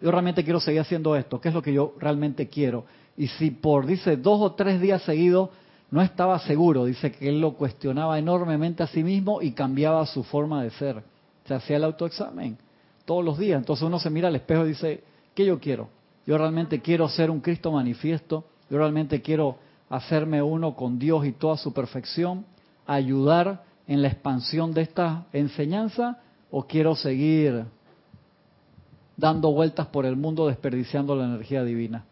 yo realmente quiero seguir haciendo esto, ¿qué es lo que yo realmente quiero? Y si por, dice, dos o tres días seguidos no estaba seguro, dice que él lo cuestionaba enormemente a sí mismo y cambiaba su forma de ser. Se hacía el autoexamen todos los días. Entonces uno se mira al espejo y dice, ¿qué yo quiero? Yo realmente quiero ser un Cristo manifiesto, yo realmente quiero hacerme uno con Dios y toda su perfección, ayudar en la expansión de esta enseñanza o quiero seguir dando vueltas por el mundo desperdiciando la energía divina?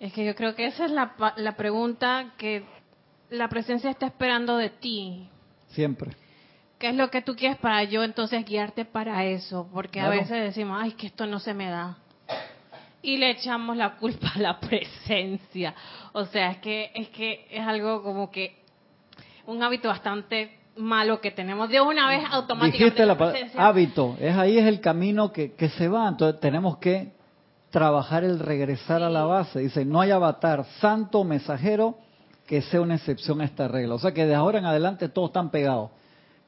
Es que yo creo que esa es la, la pregunta que la presencia está esperando de ti. Siempre. ¿Qué es lo que tú quieres para yo entonces guiarte para eso? Porque a veces decimos, ay, que esto no se me da. Y le echamos la culpa a la <laughs> presencia. O sea, es que es que es algo como que un hábito bastante malo que tenemos de una vez automáticamente. Dijiste la hábito, es ahí es el camino que, que se va, entonces tenemos que trabajar el regresar a la base. Dice, no hay avatar santo mensajero que sea una excepción a esta regla. O sea que de ahora en adelante todos están pegados.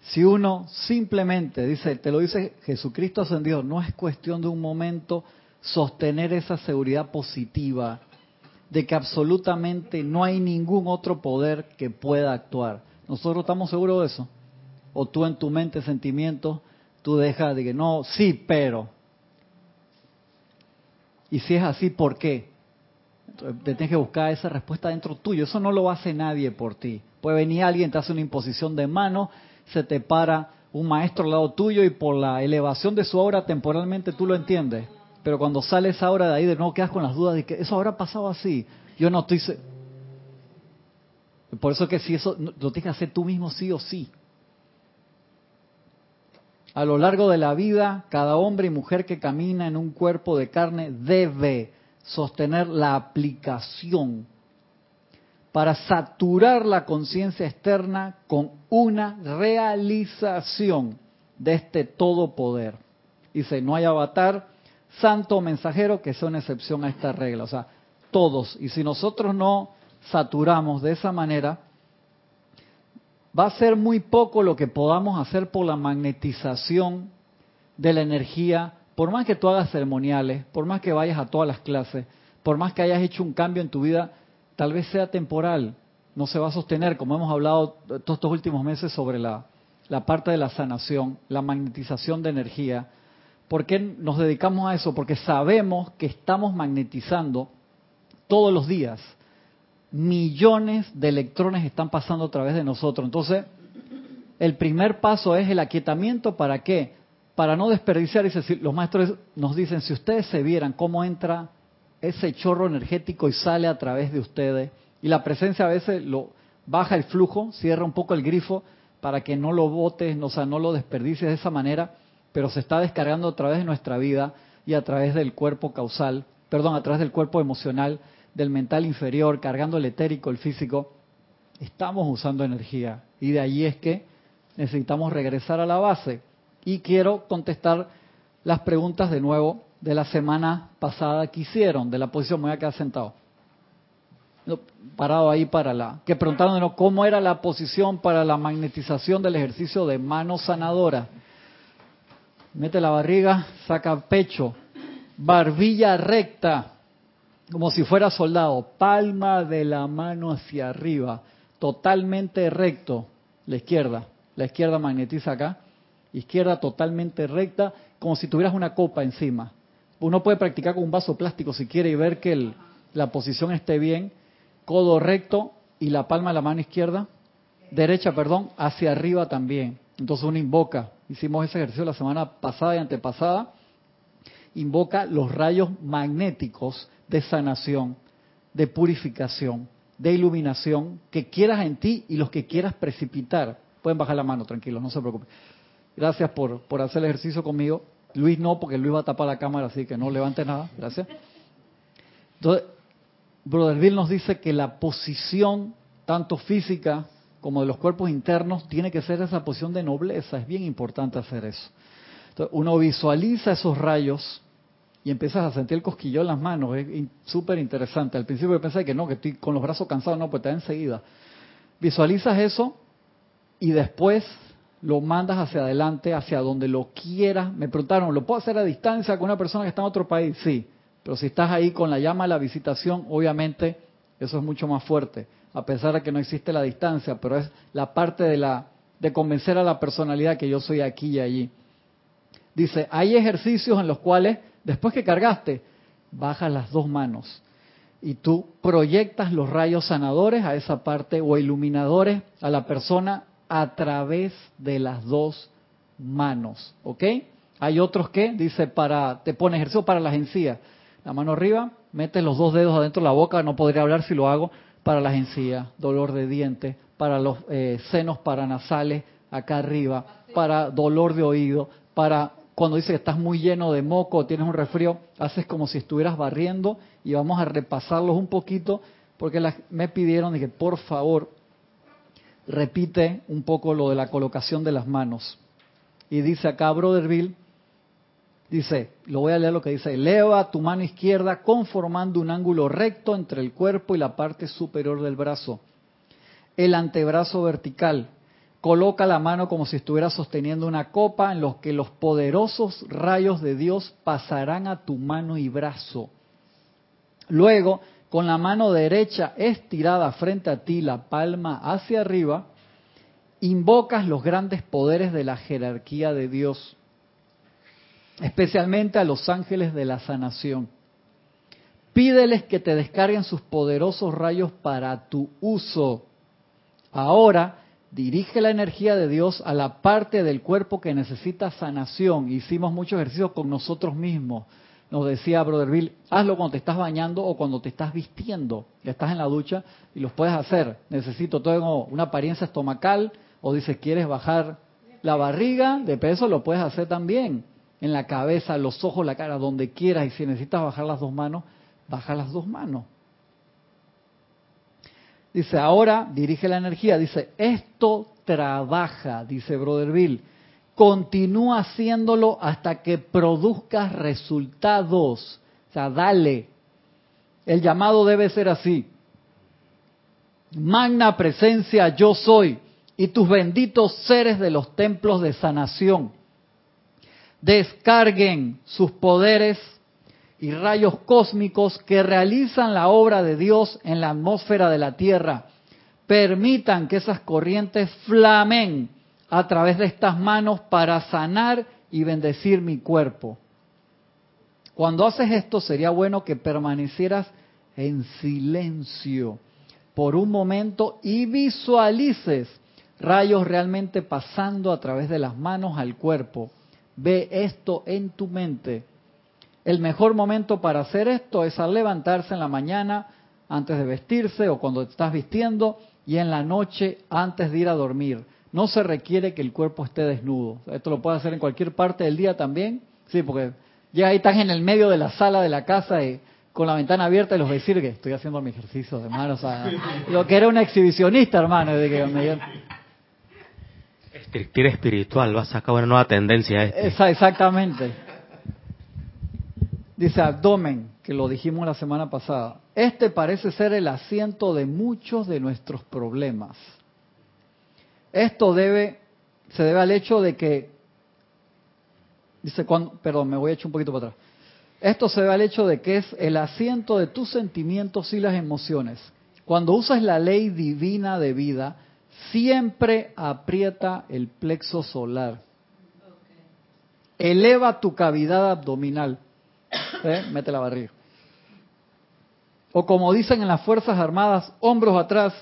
Si uno simplemente dice, te lo dice Jesucristo ascendido, no es cuestión de un momento sostener esa seguridad positiva de que absolutamente no hay ningún otro poder que pueda actuar. ¿Nosotros estamos seguros de eso? ¿O tú en tu mente, sentimientos, tú dejas de que no, sí, pero? Y si es así, ¿por qué? Te tienes que buscar esa respuesta dentro tuyo. Eso no lo hace nadie por ti. Puede venir alguien, te hace una imposición de mano, se te para un maestro al lado tuyo y por la elevación de su obra temporalmente tú lo entiendes. Pero cuando sale esa hora de ahí, de nuevo quedas con las dudas de que eso habrá pasado así. Yo no estoy... Por eso que si eso lo tienes que hacer tú mismo sí o sí. A lo largo de la vida, cada hombre y mujer que camina en un cuerpo de carne debe sostener la aplicación para saturar la conciencia externa con una realización de este todo poder. Dice, no hay avatar, santo mensajero que sea una excepción a esta regla. O sea, todos. Y si nosotros no saturamos de esa manera, va a ser muy poco lo que podamos hacer por la magnetización de la energía, por más que tú hagas ceremoniales, por más que vayas a todas las clases, por más que hayas hecho un cambio en tu vida, tal vez sea temporal, no se va a sostener, como hemos hablado todos estos últimos meses sobre la, parte de la sanación, la magnetización de energía. ¿Por qué nos dedicamos a eso? Porque sabemos que estamos magnetizando todos los días millones de electrones están pasando a través de nosotros. Entonces, el primer paso es el aquietamiento. ¿Para qué? Para no desperdiciar. Los maestros nos dicen, si ustedes se vieran cómo entra ese chorro energético y sale a través de ustedes, y la presencia a veces lo baja el flujo, cierra un poco el grifo para que no lo botes, o sea, no lo desperdicies de esa manera, pero se está descargando a través de nuestra vida y a través del cuerpo causal, perdón, a través del cuerpo emocional del mental inferior, cargando el etérico, el físico, estamos usando energía. Y de ahí es que necesitamos regresar a la base. Y quiero contestar las preguntas de nuevo de la semana pasada que hicieron, de la posición, me voy a quedar sentado. Parado ahí para la... Que preguntaron cómo era la posición para la magnetización del ejercicio de mano sanadora. Mete la barriga, saca pecho, barbilla recta, como si fuera soldado, palma de la mano hacia arriba, totalmente recto, la izquierda, la izquierda magnetiza acá, izquierda totalmente recta, como si tuvieras una copa encima. Uno puede practicar con un vaso plástico si quiere y ver que la posición esté bien. Codo recto y la palma de la mano izquierda, derecha, perdón, hacia arriba también. Entonces uno invoca. Hicimos ese ejercicio la semana pasada y antepasada. Invoca los rayos magnéticos de sanación, de purificación, de iluminación que quieras en ti y los que quieras precipitar. Pueden bajar la mano, tranquilos, no se preocupen. Gracias por, por hacer el ejercicio conmigo. Luis no, porque Luis va a tapar la cámara, así que no levante nada. Gracias. Entonces, Brother Bill nos dice que la posición, tanto física como de los cuerpos internos, tiene que ser esa posición de nobleza. Es bien importante hacer eso. Entonces, uno visualiza esos rayos y empiezas a sentir el cosquillo en las manos. Es súper interesante. Al principio pensé que no, que estoy con los brazos cansados. No, pues te da enseguida. Visualizas eso y después lo mandas hacia adelante, hacia donde lo quieras. Me preguntaron, ¿lo puedo hacer a distancia con una persona que está en otro país? Sí. Pero si estás ahí con la llama de la visitación, obviamente eso es mucho más fuerte, a pesar de que no existe la distancia, pero es la parte de la de convencer a la personalidad que yo soy aquí y allí. Dice, hay ejercicios en los cuales después que cargaste, bajas las dos manos y tú proyectas los rayos sanadores a esa parte o iluminadores a la persona a través de las dos manos, ¿ok? Hay otros que dice para te pone ejercicio para las encías la mano arriba, metes los dos dedos adentro de la boca, no podría hablar si lo hago, para las encías, dolor de diente, para los eh, senos paranasales acá arriba, para dolor de oído, para cuando dice que estás muy lleno de moco tienes un resfrío, haces como si estuvieras barriendo y vamos a repasarlos un poquito porque me pidieron que por favor repite un poco lo de la colocación de las manos. Y dice acá Brotherville, Dice, lo voy a leer lo que dice, eleva tu mano izquierda conformando un ángulo recto entre el cuerpo y la parte superior del brazo. El antebrazo vertical. Coloca la mano como si estuviera sosteniendo una copa en los que los poderosos rayos de Dios pasarán a tu mano y brazo. Luego, con la mano derecha estirada frente a ti, la palma hacia arriba, invocas los grandes poderes de la jerarquía de Dios especialmente a los ángeles de la sanación. Pídeles que te descarguen sus poderosos rayos para tu uso. Ahora, dirige la energía de Dios a la parte del cuerpo que necesita sanación. Hicimos muchos ejercicios con nosotros mismos. Nos decía Brother Bill, hazlo cuando te estás bañando o cuando te estás vistiendo. Estás en la ducha y los puedes hacer. Necesito, tengo una apariencia estomacal o dices, quieres bajar la barriga de peso, lo puedes hacer también en la cabeza, los ojos, la cara, donde quieras. Y si necesitas bajar las dos manos, baja las dos manos. Dice, ahora dirige la energía. Dice, esto trabaja, dice Brother Bill. Continúa haciéndolo hasta que produzcas resultados. O sea, dale. El llamado debe ser así. Magna presencia yo soy y tus benditos seres de los templos de sanación descarguen sus poderes y rayos cósmicos que realizan la obra de Dios en la atmósfera de la Tierra. Permitan que esas corrientes flamen a través de estas manos para sanar y bendecir mi cuerpo. Cuando haces esto sería bueno que permanecieras en silencio por un momento y visualices rayos realmente pasando a través de las manos al cuerpo Ve esto en tu mente. El mejor momento para hacer esto es al levantarse en la mañana antes de vestirse o cuando te estás vistiendo y en la noche antes de ir a dormir. No se requiere que el cuerpo esté desnudo. Esto lo puedes hacer en cualquier parte del día también. Sí, porque ya ahí estás en el medio de la sala de la casa y con la ventana abierta y los decir que estoy haciendo mi ejercicio de manos. lo que era un exhibicionista, hermano. De que Estrictir espiritual, va a sacar una nueva tendencia. Este. exactamente. Dice abdomen, que lo dijimos la semana pasada. Este parece ser el asiento de muchos de nuestros problemas. Esto debe, se debe al hecho de que, dice, cuando, perdón, me voy a echar un poquito para atrás. Esto se debe al hecho de que es el asiento de tus sentimientos y las emociones. Cuando usas la ley divina de vida, siempre aprieta el plexo solar. eleva tu cavidad abdominal. ¿Eh? Mete la barriga. O como dicen en las Fuerzas Armadas, hombros atrás,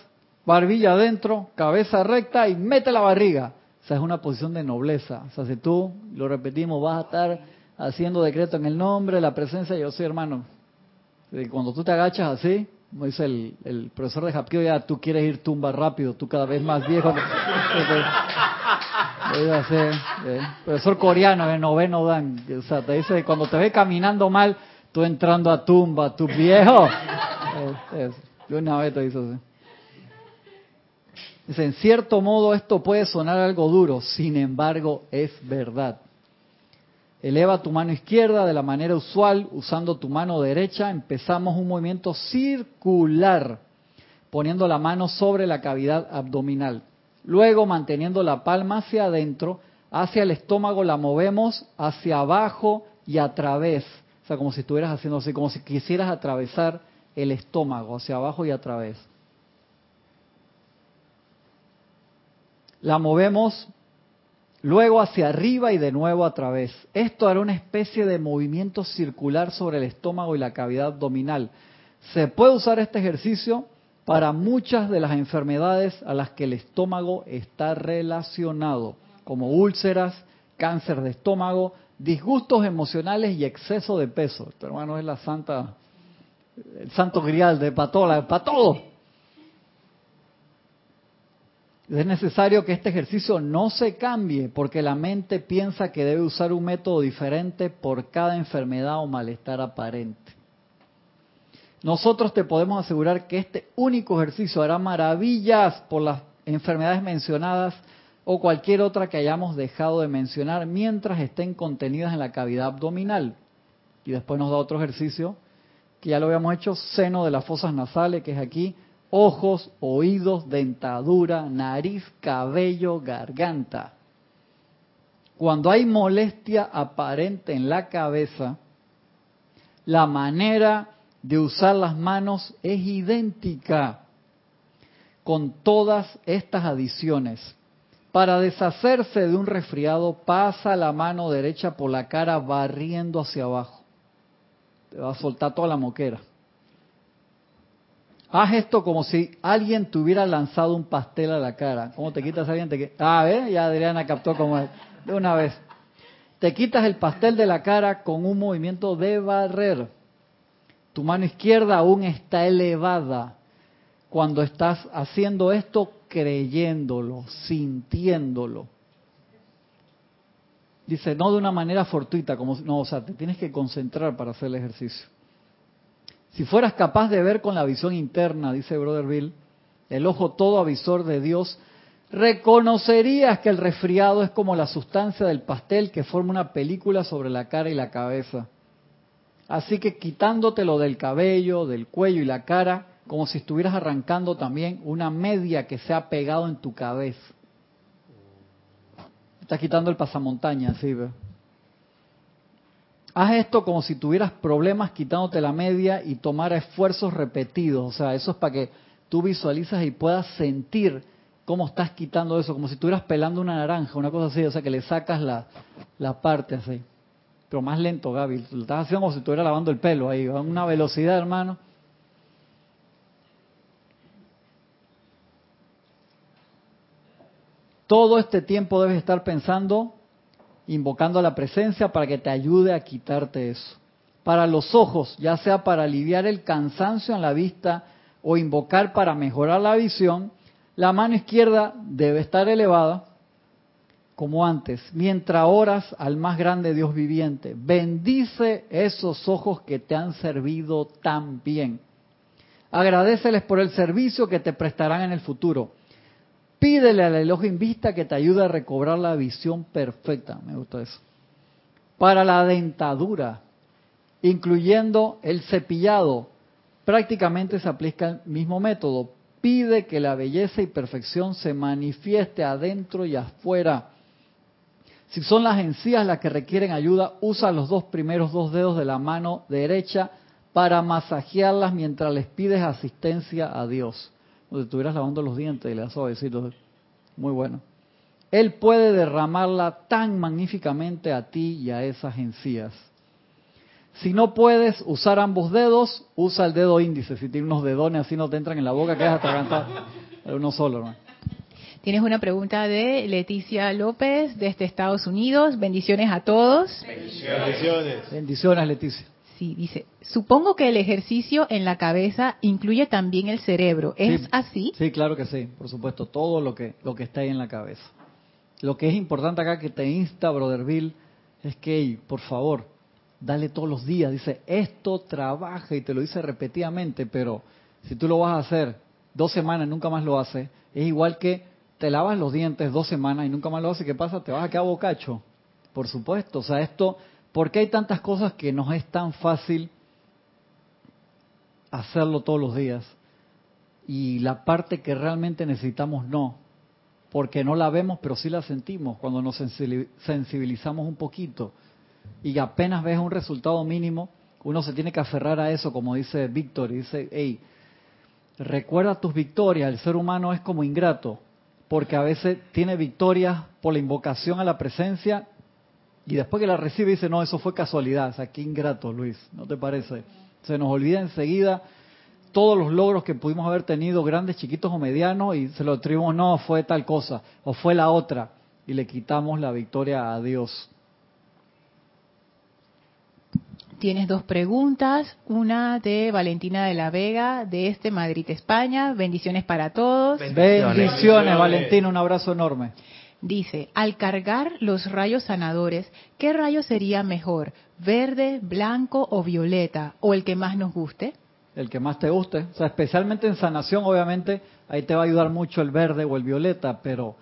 barbilla adentro, cabeza recta y mete la barriga. O sea, es una posición de nobleza. O sea, si tú, lo repetimos, vas a estar haciendo decreto en el nombre, la presencia, yo soy hermano. Cuando tú te agachas así, como dice el, profesor de Japio, ya tú quieres ir tumba rápido, tú cada vez más viejo. <laughs> Eh, profesor coreano de noveno dan, o sea, te dice, cuando te ve caminando mal, tú entrando a tumba, tu viejo. <laughs> Yo una vez te dice así. Dice, en cierto modo esto puede sonar algo duro, sin embargo es verdad. Eleva tu mano izquierda de la manera usual, usando tu mano derecha. Empezamos un movimiento circular, poniendo la mano sobre la cavidad abdominal. Luego, manteniendo la palma hacia adentro, hacia el estómago la movemos hacia abajo y a través. O sea, como si estuvieras haciendo así, como si quisieras atravesar el estómago, hacia abajo y a través. La movemos luego hacia arriba y de nuevo a través. Esto hará una especie de movimiento circular sobre el estómago y la cavidad abdominal. Se puede usar este ejercicio para muchas de las enfermedades a las que el estómago está relacionado, como úlceras, cáncer de estómago, disgustos emocionales y exceso de peso. Esto, hermano, es la santa, el santo grial de para todo. Es necesario que este ejercicio no se cambie porque la mente piensa que debe usar un método diferente por cada enfermedad o malestar aparente. Nosotros te podemos asegurar que este único ejercicio hará maravillas por las enfermedades mencionadas o cualquier otra que hayamos dejado de mencionar mientras estén contenidas en la cavidad abdominal. Y después nos da otro ejercicio que ya lo habíamos hecho, seno de las fosas nasales, que es aquí, ojos, oídos, dentadura, nariz, cabello, garganta. Cuando hay molestia aparente en la cabeza, la manera de usar las manos es idéntica con todas estas adiciones. Para deshacerse de un resfriado, pasa la mano derecha por la cara barriendo hacia abajo. Te va a soltar toda la moquera. Haz esto como si alguien te hubiera lanzado un pastel a la cara. ¿Cómo te quitas a alguien? Ah, ¿ves? Ya Adriana captó como de una vez. Te quitas el pastel de la cara con un movimiento de barrer. Tu mano izquierda aún está elevada. Cuando estás haciendo esto, creyéndolo, sintiéndolo. Dice, no de una manera fortuita, como no, o sea, te tienes que concentrar para hacer el ejercicio. Si fueras capaz de ver con la visión interna, dice Brother el ojo todo avisor de Dios, reconocerías que el resfriado es como la sustancia del pastel que forma una película sobre la cara y la cabeza. Así que quitándotelo del cabello, del cuello y la cara, como si estuvieras arrancando también una media que se ha pegado en tu cabeza. Estás quitando el pasamontaña, sí. Haz esto como si tuvieras problemas quitándote la media y tomar esfuerzos repetidos. O sea, eso es para que tú visualizas y puedas sentir cómo estás quitando eso, como si estuvieras pelando una naranja, una cosa así, o sea, que le sacas la, la parte así. Pero más lento, Gaby. Lo estás haciendo como si estuvieras lavando el pelo ahí, a una velocidad, hermano. Todo este tiempo debes estar pensando invocando a la presencia para que te ayude a quitarte eso. Para los ojos, ya sea para aliviar el cansancio en la vista o invocar para mejorar la visión, la mano izquierda debe estar elevada como antes, mientras oras al más grande Dios viviente. Bendice esos ojos que te han servido tan bien. Agradeceles por el servicio que te prestarán en el futuro Pídele al reloj en vista que te ayude a recobrar la visión perfecta. Me gusta eso. Para la dentadura, incluyendo el cepillado, prácticamente se aplica el mismo método. Pide que la belleza y perfección se manifieste adentro y afuera. Si son las encías las que requieren ayuda, usa los dos primeros dos dedos de la mano derecha para masajearlas mientras les pides asistencia a Dios. O te estuvieras lavando los dientes y le das suavecito. Muy bueno. Él puede derramarla tan magníficamente a ti y a esas encías. Si no puedes usar ambos dedos, usa el dedo índice. Si tienes unos dedones así no te entran en la boca, quedas atragantado. <laughs> Uno solo, hermano. Tienes una pregunta de Leticia López desde Estados Unidos. Bendiciones a todos. Bendiciones. Bendiciones, Leticia. Sí, dice, supongo que el ejercicio en la cabeza incluye también el cerebro. ¿Es así? Sí, claro que sí, por supuesto, todo lo que, lo que está ahí en la cabeza. Lo que es importante acá que te insta, Brother Bill, es que, por favor, dale todos los días. Dice, esto trabaja y te lo dice repetidamente, pero si tú lo vas a hacer dos semanas y nunca más lo haces, es igual que te lavas los dientes dos semanas y nunca más lo haces, ¿qué pasa? Te vas a quedar bocacho. Por supuesto, o sea, esto, ¿por qué hay tantas cosas que nos es tan fácil hacerlo todos los días? Y la parte que realmente necesitamos no, porque no la vemos, pero sí la sentimos cuando nos sensibilizamos un poquito. Y apenas ves un resultado mínimo, uno se tiene que aferrar a eso, como dice Víctor, y dice, hey, recuerda tus victorias, el ser humano es como ingrato, porque a veces tiene victorias por la invocación a la presencia y después que la recibe dice, no, eso fue casualidad. O sea, qué ingrato, Luis, ¿no te parece? Se nos olvida enseguida todos los logros que pudimos haber tenido, grandes, chiquitos o medianos, y se lo atribuimos, no, fue tal cosa, o fue la otra, y le quitamos la victoria a Dios. Tienes dos preguntas, una de Valentina de la Vega, de este Madrid, España. Bendiciones para todos. Bendiciones, Valentina, un abrazo enorme. Dice, al cargar los rayos sanadores, ¿qué rayo sería mejor? ¿Verde, blanco o violeta? ¿O el que más nos guste? El que más te guste. O sea, especialmente en sanación, obviamente, ahí te va a ayudar mucho el verde o el violeta, pero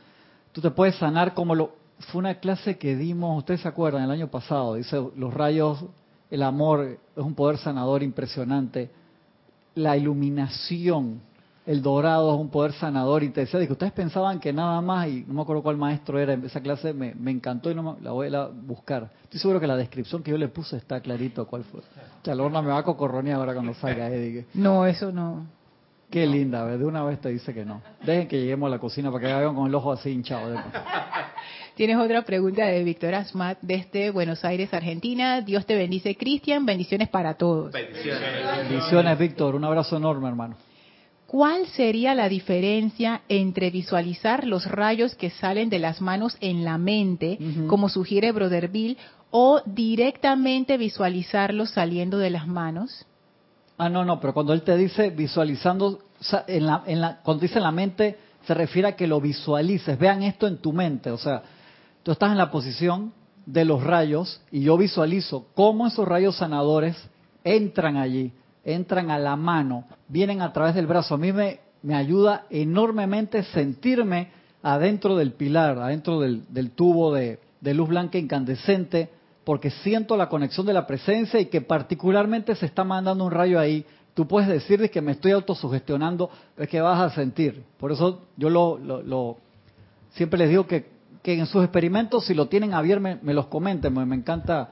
tú te puedes sanar como lo... Fue una clase que dimos, ustedes se acuerdan, el año pasado, dice los rayos el amor es un poder sanador impresionante. La iluminación, el dorado es un poder sanador. Y te decía que ustedes pensaban que nada más, y no me acuerdo cuál maestro era, esa clase me, encantó y no la voy a buscar. Estoy seguro que la descripción que yo le puse está clarito cuál fue. Chalorna me va a cocorronear ahora cuando salga Eddie. No, eso no. Qué linda, de una vez te dice que no. Dejen que lleguemos a la cocina para que vean con el ojo así hinchado. <laughs> Tienes otra pregunta de Víctor Asmat desde Buenos Aires, Argentina. Dios te bendice, Cristian. Bendiciones para todos. Bendiciones. Bendiciones, Víctor. Un abrazo enorme, hermano. ¿Cuál sería la diferencia entre visualizar los rayos que salen de las manos en la mente, como sugiere Brother Bill, o directamente visualizarlos saliendo de las manos? Ah, no, no, pero cuando él te dice visualizando, en la, en la, cuando dice en la mente, se refiere a que lo visualices. Vean esto en tu mente, o sea, tú estás en la posición de los rayos y yo visualizo cómo esos rayos sanadores entran allí, entran a la mano, vienen a través del brazo. A mí me, ayuda enormemente sentirme adentro del pilar, adentro del, tubo de, luz blanca incandescente, porque siento la conexión de la presencia y que particularmente se está mandando un rayo ahí. Tú puedes decir que me estoy autosugestionando, es que vas a sentir. Por eso yo lo, lo siempre les digo que en sus experimentos, si lo tienen a me, me los comenten, me, encanta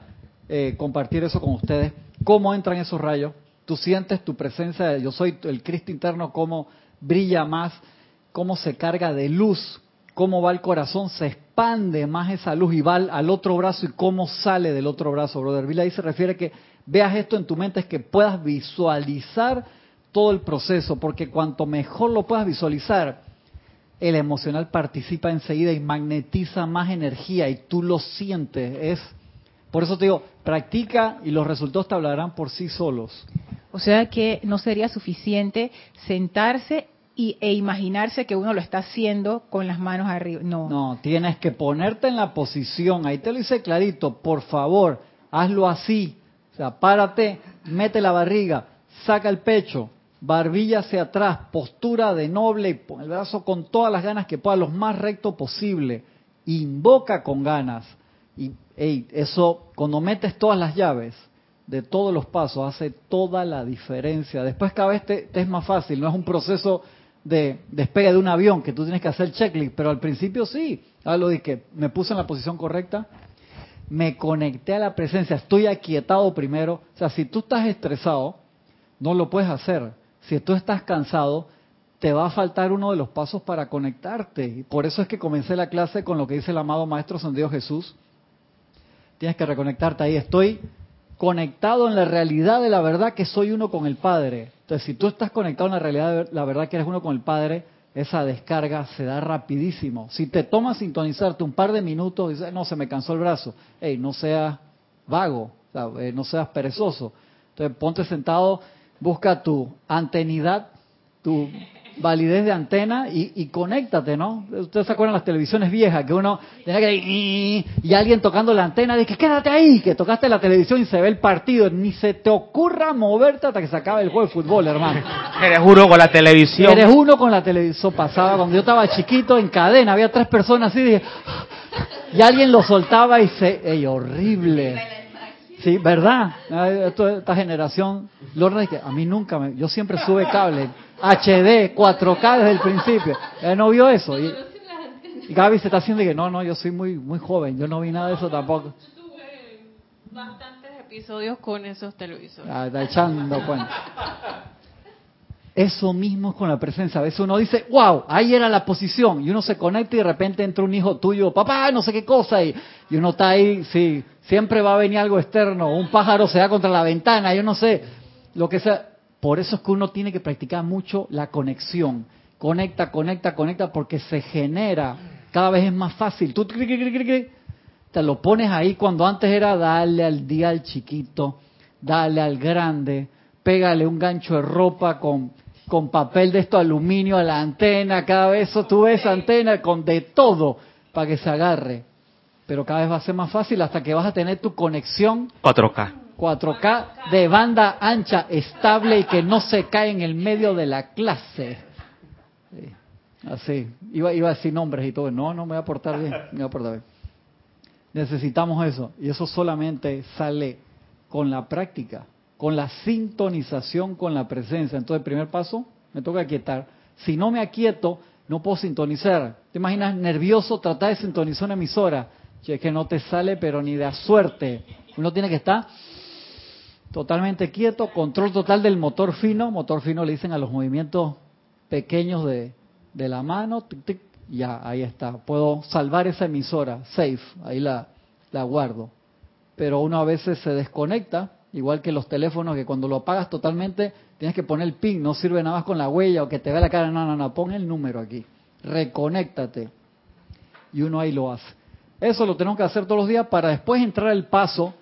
eh, compartir eso con ustedes. ¿Cómo entran esos rayos? Tú sientes tu presencia, yo soy el Cristo interno, cómo brilla más, cómo se carga de luz, cómo va el corazón, se expande más esa luz y va al, otro brazo y cómo sale del otro brazo, brother. Bill ahí se refiere que veas esto en tu mente, es que puedas visualizar todo el proceso, porque cuanto mejor lo puedas visualizar, el emocional participa enseguida y magnetiza más energía y tú lo sientes. Es por eso te digo, practica y los resultados te hablarán por sí solos. O sea que no sería suficiente sentarse y, e imaginarse que uno lo está haciendo con las manos arriba. No. No, tienes que ponerte en la posición. Ahí te lo hice clarito. Por favor, hazlo así. O sea, párate, mete la barriga, saca el pecho, barbilla hacia atrás, postura de noble, y el brazo con todas las ganas que pueda, lo más recto posible, invoca con ganas. Y eso, cuando metes todas las llaves de todos los pasos, hace toda la diferencia. Después cada vez te, es más fácil, no es un proceso de despegue de un avión que tú tienes que hacer checklist, pero al principio sí. Hablo de que me puse en la posición correcta, me conecté a la presencia, estoy aquietado primero. O sea, si tú estás estresado, no lo puedes hacer si tú estás cansado, te va a faltar uno de los pasos para conectarte. Por eso es que comencé la clase con lo que dice el amado Maestro Sandido Jesús. Tienes que reconectarte ahí. Estoy conectado en la realidad de la verdad que soy uno con el Padre. Entonces, si tú estás conectado en la realidad de la verdad que eres uno con el Padre, esa descarga se da rapidísimo. Si te tomas sintonizarte un par de minutos, dices, no, se me cansó el brazo. Hey, no seas vago, eh, no seas perezoso. Entonces, ponte sentado, busca tu antenidad, tu validez de antena y, y conéctate, ¿no? Ustedes se acuerdan las televisiones viejas que uno tenía que ir y alguien tocando la antena dice, quédate ahí, que tocaste la televisión y se ve el partido, ni se te ocurra moverte hasta que se acabe el juego de fútbol, hermano. Eres uno con la televisión. Eres uno con la televisión. Pasaba cuando yo estaba chiquito en cadena, había tres personas así y alguien lo soltaba y se, ey, horrible. Sí, ¿verdad? esta generación, Lorna a mí nunca me, yo siempre sube cable HD, 4K desde el principio. Él no vio eso. Y, Gaby se está haciendo que no, no, yo soy muy muy joven, yo no vi nada de eso tampoco. Yo tuve bastantes episodios con esos televisores. Ah, está echando cuenta. Eso mismo es con la presencia. A veces uno dice, wow, ahí era la posición. Y uno se conecta y de repente entra un hijo tuyo, papá, no sé qué cosa. Y, y uno está ahí, sí, siempre va a venir algo externo. Un pájaro se da contra la ventana, yo no sé. Lo que sea. Por eso es que uno tiene que practicar mucho la conexión. Conecta, conecta, conecta, porque se genera, cada vez es más fácil. Tú te lo pones ahí cuando antes era darle al día al chiquito, darle al grande, pégale un gancho de ropa con, con papel de esto aluminio a la antena, cada vez eso tú ves antena con de todo para que se agarre. Pero cada vez va a ser más fácil hasta que vas a tener tu conexión 4K. 4K de banda ancha, estable y que no se cae en el medio de la clase. Así, iba, iba a decir nombres y todo. No, no me voy a portar bien, me voy a. Necesitamos eso. Y eso solamente sale con la práctica, con la sintonización con la presencia. Entonces, primer paso, me toca aquietar. Si no me aquieto, no puedo sintonizar. ¿Te imaginas nervioso tratar de sintonizar una emisora? Che, que no te sale, pero ni de suerte. Uno tiene que estar totalmente quieto, control total del motor fino, motor fino le dicen a los movimientos pequeños de, de la mano, ya, ahí está, puedo salvar esa emisora, safe, ahí la, la guardo. Pero uno a veces se desconecta, igual que los teléfonos, que cuando lo apagas totalmente tienes que poner el pin, no sirve nada más con la huella o que te vea la cara, no, no, no, pon el número aquí, reconéctate. Y uno ahí lo hace. Eso lo tenemos que hacer todos los días para después entrar al paso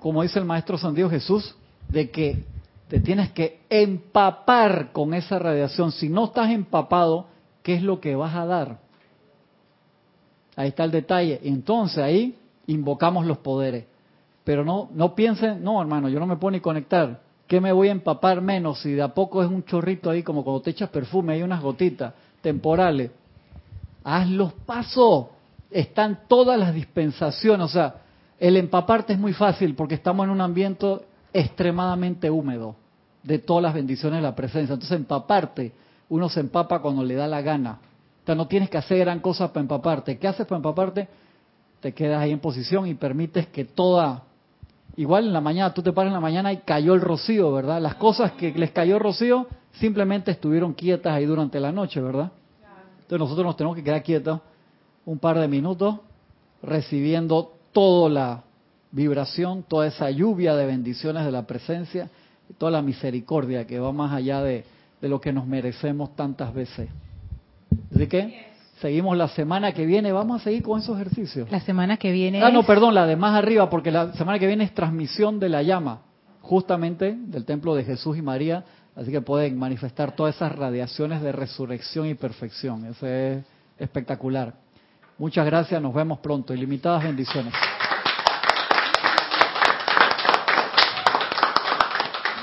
como dice el maestro San Diego Jesús, de que te tienes que empapar con esa radiación. Si no estás empapado, ¿qué es lo que vas a dar? Ahí está el detalle. Entonces ahí invocamos los poderes. Pero no, no piensen, no hermano, yo no me puedo ni conectar. ¿Qué me voy a empapar menos si de a poco es un chorrito ahí como cuando te echas perfume, hay unas gotitas temporales? Haz los pasos. Están todas las dispensaciones. O sea, el empaparte es muy fácil porque estamos en un ambiente extremadamente húmedo de todas las bendiciones de la presencia. Entonces empaparte, uno se empapa cuando le da la gana. O sea, no tienes que hacer gran cosa para empaparte. ¿Qué haces para empaparte? Te quedas ahí en posición y permites que toda... Igual en la mañana, tú te paras en la mañana y cayó el rocío, ¿verdad? Las cosas que les cayó rocío simplemente estuvieron quietas ahí durante la noche, ¿verdad? Entonces nosotros nos tenemos que quedar quietos un par de minutos recibiendo toda la vibración, toda esa lluvia de bendiciones de la presencia, toda la misericordia que va más allá de, lo que nos merecemos tantas veces. Así que seguimos la semana que viene, vamos a seguir con esos ejercicios. La semana que viene. Ah, no, perdón, la de más arriba, porque la semana que viene es transmisión de la llama, justamente del templo de Jesús y María, así que pueden manifestar todas esas radiaciones de resurrección y perfección. Eso es espectacular. Muchas gracias, nos vemos pronto. Ilimitadas bendiciones.